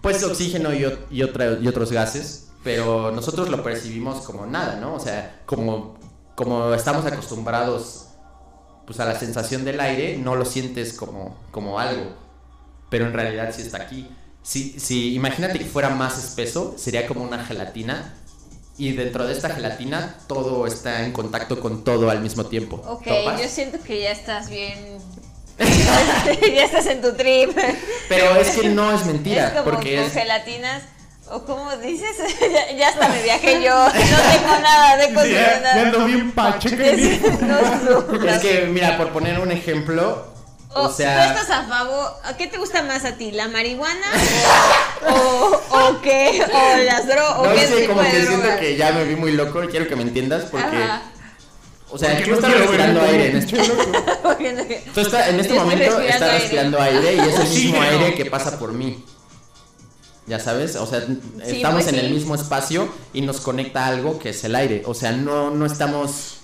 pues oxígeno y, y, otra- y otros gases, pero nosotros lo percibimos como nada, ¿no? O sea, como, como estamos acostumbrados pues a la sensación del aire, no lo sientes como, como algo, pero en realidad sí está aquí. Si, si imagínate que fuera más espeso, sería como una gelatina y dentro de esta gelatina todo está en contacto con todo al mismo tiempo. Ok, ¿Topas? yo siento que ya estás bien. ya estás en tu trip. Pero es que no es mentira, es como porque con es gelatinas. O como dices, ya, ya hasta me viajé yo. No tengo nada de Ya, consumo ya nada. ando bien pacheca. Es- no sufras. Es que, mira, por poner un ejemplo, O, o sea, ¿Tú estás a favor? ¿A ¿Qué te gusta más a ti? ¿La marihuana? ¿O, o qué? ¿O las drogas? ¿O no qué sé, como que siento que ya me vi muy loco y quiero que me entiendas porque, Ajá. o sea, Porque tú no estás ver respirando aire en este Tú está- en este momento estás respirando aire y es el mismo aire que pasa por mí. Ya sabes, o sea, estamos pues en el mismo espacio y nos conecta algo que es el aire. O sea, no, no estamos.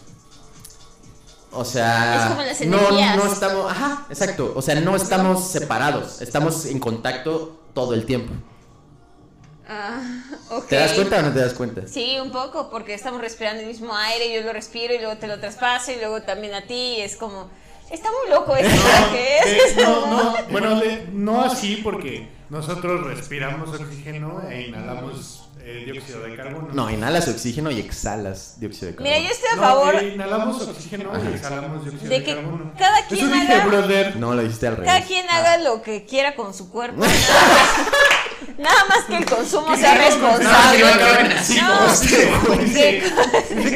O sea. Es como las no, energías. no estamos. Ajá, exacto. O sea, no estamos separados. Estamos en contacto todo el tiempo. Ah, ok. ¿Te das cuenta o no te das cuenta? Sí, un poco, porque estamos respirando el mismo aire, yo lo respiro y luego te lo traspaso y luego también a ti, y es como, está muy loco esto, ¿qué es? Eh, Está no, no, bueno, no así porque nosotros respiramos oxígeno e inhalamos eh, dióxido de carbono. No, inhalas oxígeno y exhalas dióxido de carbono. Mira, yo estoy a No, favor que inhalamos oxígeno y exhalamos dióxido de, de que carbono. cada quien Eso dije, haga- brother. No, lo dijiste al revés. cada quien haga lo que quiera con su cuerpo. Nada más, que el consumo sea responsable. no No, dice,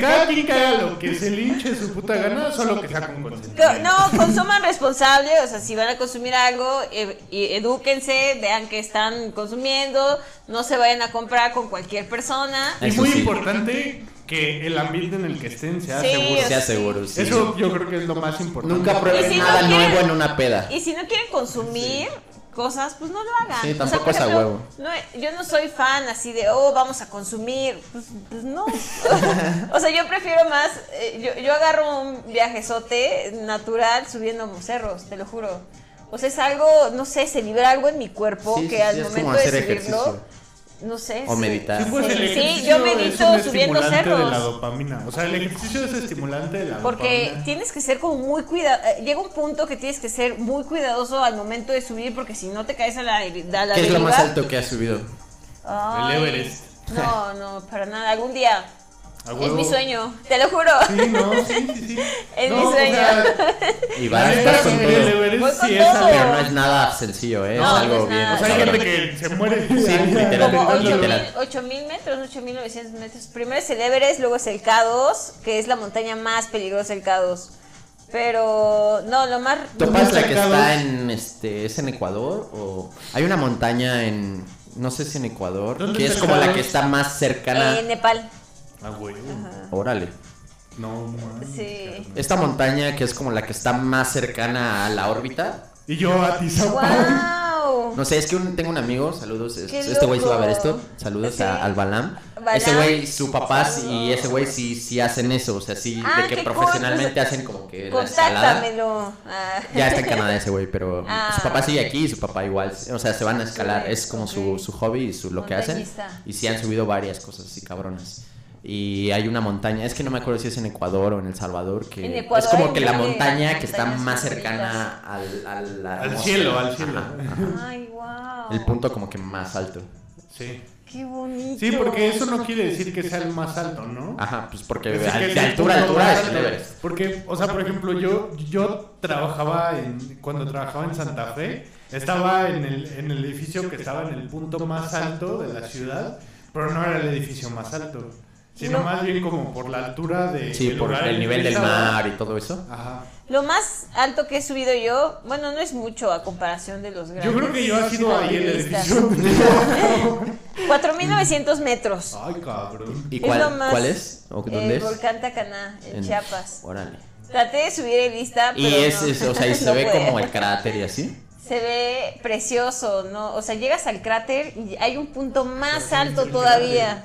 cada quien que haga lo que se le hinche su puta gana, solo que sea con consentimiento. No, consuman responsable, o sea, si van a consumir algo, eh, y edúquense, vean que están consumiendo, no se vayan a comprar con cualquier persona. Y Eso muy sí. importante que el ambiente en el que estén sea Sí, seguro. Sea seguro, sí. Eso yo creo que es lo más importante. Nunca prueben si no nada quieren- nuevo en una peda. Y si no quieren consumir cosas, pues no lo hagan. Sí, O sea, tampoco es a ejemplo, huevo. no, yo no soy fan así de, oh, vamos a consumir. Pues, pues no. o sea, yo prefiero más, eh, yo, yo agarro un viajezote natural subiendo cerros, te lo juro. O sea, es algo, no sé, se libera algo en mi cuerpo Sí, que sí, al es momento de subirlo, ejercicio. No sé. O meditar. Sí, pues Sí, yo medito es un subiendo estimulante de cerros. la dopamina. O sea, el ejercicio es estimulante de la Porque dopamina. tienes que ser como muy cuidado. Llega un punto que tienes que ser muy cuidadoso al momento de subir porque si no te caes a la, a la ¿Qué es lo más alto que has subido? Ay, El Everest. No, no, para nada. Algún día. A Es mi sueño, te lo juro. Sí, no, sí, sí, sí. Es No, mi o sueño. sea, Y vas, neta, vas con todo. Sí es Pero no es nada sencillo, ¿eh? No, es no algo es bien. nada. O sea, hay gente que se muere. Sí, literal. Como literal. 8000 metros, 8900 metros. Primero es el Everest, luego es el K2, que es la montaña más peligrosa, el K2. Pero, no, lo más. ¿Topas la que está en este es en Ecuador o hay una montaña en no sé si en Ecuador ¿Dónde que es como la que está más cercana. En Nepal. Ah, huevo. Órale. No, mames. Sí. Esta montaña que es como la que está más cercana a la órbita. Y yo a ti. ¡Wow! No sé, es que un- tengo un amigo, saludos, Qué este güey sí va a ver esto, saludos Sí. a- al Balam. Balam. Ese güey, su papá y ese güey sí, sí hacen eso, o sea, sí, Ah, de que qué cool, profesionalmente hacen como que la escalada. Contáctamelo. Ah. Ya está en Canadá ese güey, pero Ah. su papá sigue aquí y su papá igual, o sea, se van a escalar, Sí, es como su, su hobby y su, lo que hacen. Y sí han subido varias cosas así cabronas. Y hay una montaña, es que no me acuerdo si es en Ecuador o en El Salvador, que En Ecuador es como que la montaña que está más cercana al, cielo, al cielo. Ajá, ajá. Ay, wow. El punto como que más alto. Sí. Qué bonito. Sí, porque eso no quiere decir que sea el más alto, ¿no? Ajá, pues porque de, altura altura es. Everest. Porque, o sea, por ejemplo, yo, yo trabajaba en, cuando trabajaba en Santa Fe, estaba en el, en el edificio que estaba en el punto más alto de la ciudad, pero no era el edificio más alto, sino No. más bien como por la altura de Sí, por lugar en el nivel del mar y todo eso. Ajá. Lo más alto que he subido yo, bueno, no es mucho a comparación de los grandes. Yo creo que yo he sido ahí en el edificio. 4.900 metros. Ay, cabrón. ¿Y Es cuál, lo más- cuál es? ¿O dónde el es? volcán Tacaná, en, En- Chiapas. Órale. Traté de subir en lista, pero Y es, no. es- o sea, y se No ve pude. como el cráter y así. Se ve precioso, ¿no? O sea, llegas al cráter y hay un punto más alto todavía.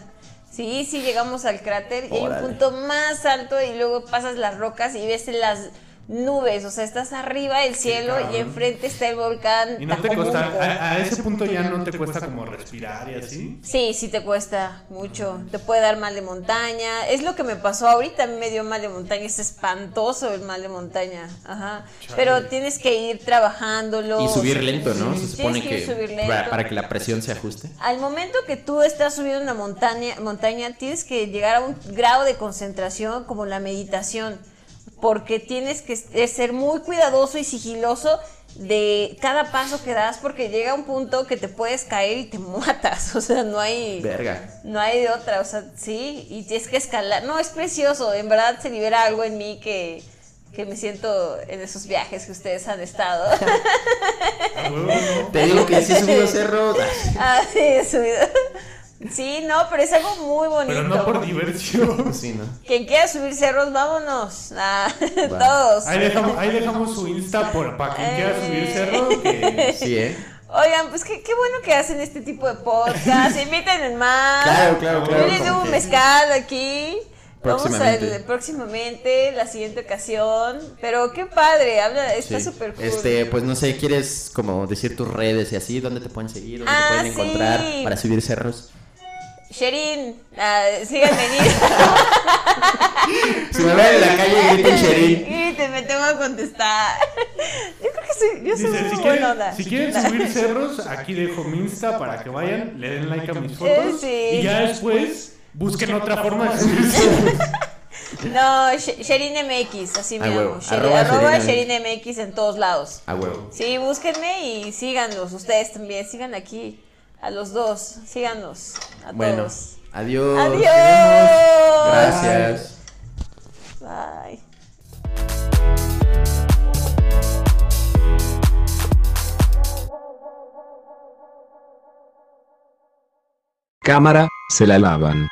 Sí, sí, llegamos al cráter y hay un punto más alto y luego pasas las rocas y ves las nubes. O sea, estás arriba del cielo y enfrente está el volcán. Y no te cuesta, a, a ese punto ya no te cuesta como respirar y así. Sí, sí te cuesta mucho. Te puede dar mal de montaña. Es lo que me pasó ahorita. A mí me dio mal de montaña. Es espantoso el mal de montaña. Ajá. Chale. Pero tienes que ir trabajándolo. Y subir lento, ¿no? Se supone que que, subir lento. para, para que la presión se ajuste. Al momento que tú estás subiendo una montaña, montaña, tienes que llegar a un grado de concentración como la meditación, porque tienes que es- ser muy cuidadoso y sigiloso de cada paso que das, porque llega un punto que te puedes caer y te matas, o sea, no hay... Verga. No hay de otra, o sea, sí, y tienes que escalar. No, es precioso, en verdad se libera algo en mí que, que me siento en esos viajes que ustedes han estado. Te digo que sí subido cerros. ah, sí, he subido. Sí, no, pero es algo muy bonito. Pero no por diversión. Sí, ¿no? Quien quiera subir cerros, vámonos. Ah, Va. todos. Ahí dejamos, ahí dejamos su Insta por, para quien quiera subir cerro. Que... Sí, ¿eh? Oigan, pues qué, qué bueno que hacen este tipo de podcast. Inviten más. Claro, claro, claro. Yo les un mezcal aquí. Vamos a Próximamente. próximamente, la siguiente ocasión. Pero qué padre, habla, está Sí. súper cool. Este, pues no sé, ¿quieres como decir tus redes y así? ¿Dónde te pueden seguir? ¿Dónde Ah, te pueden sí. encontrar para subir cerros? Sherin, ah, en Si me ven en la calle, griten Sherin. Y te me tengo que contestar. Yo creo que soy, yo soy Dice, muy si buena quieren, onda. si quieren subir cerros, aquí dejo mi Insta para que vayan, le den like a mis fotos. Eh, sí. Y ya después busquen otra forma de subir cerros. No, Sh- Sherin MX, así me Ah, llamo. Arroba arroba Sherin MX en todos lados. A huevo. Sí, búsquenme y síganos. Ustedes también, sigan aquí. A los dos, síganos. A Bueno, todos. adiós. Adiós. Gracias. Bye. Cámara, se la lavan.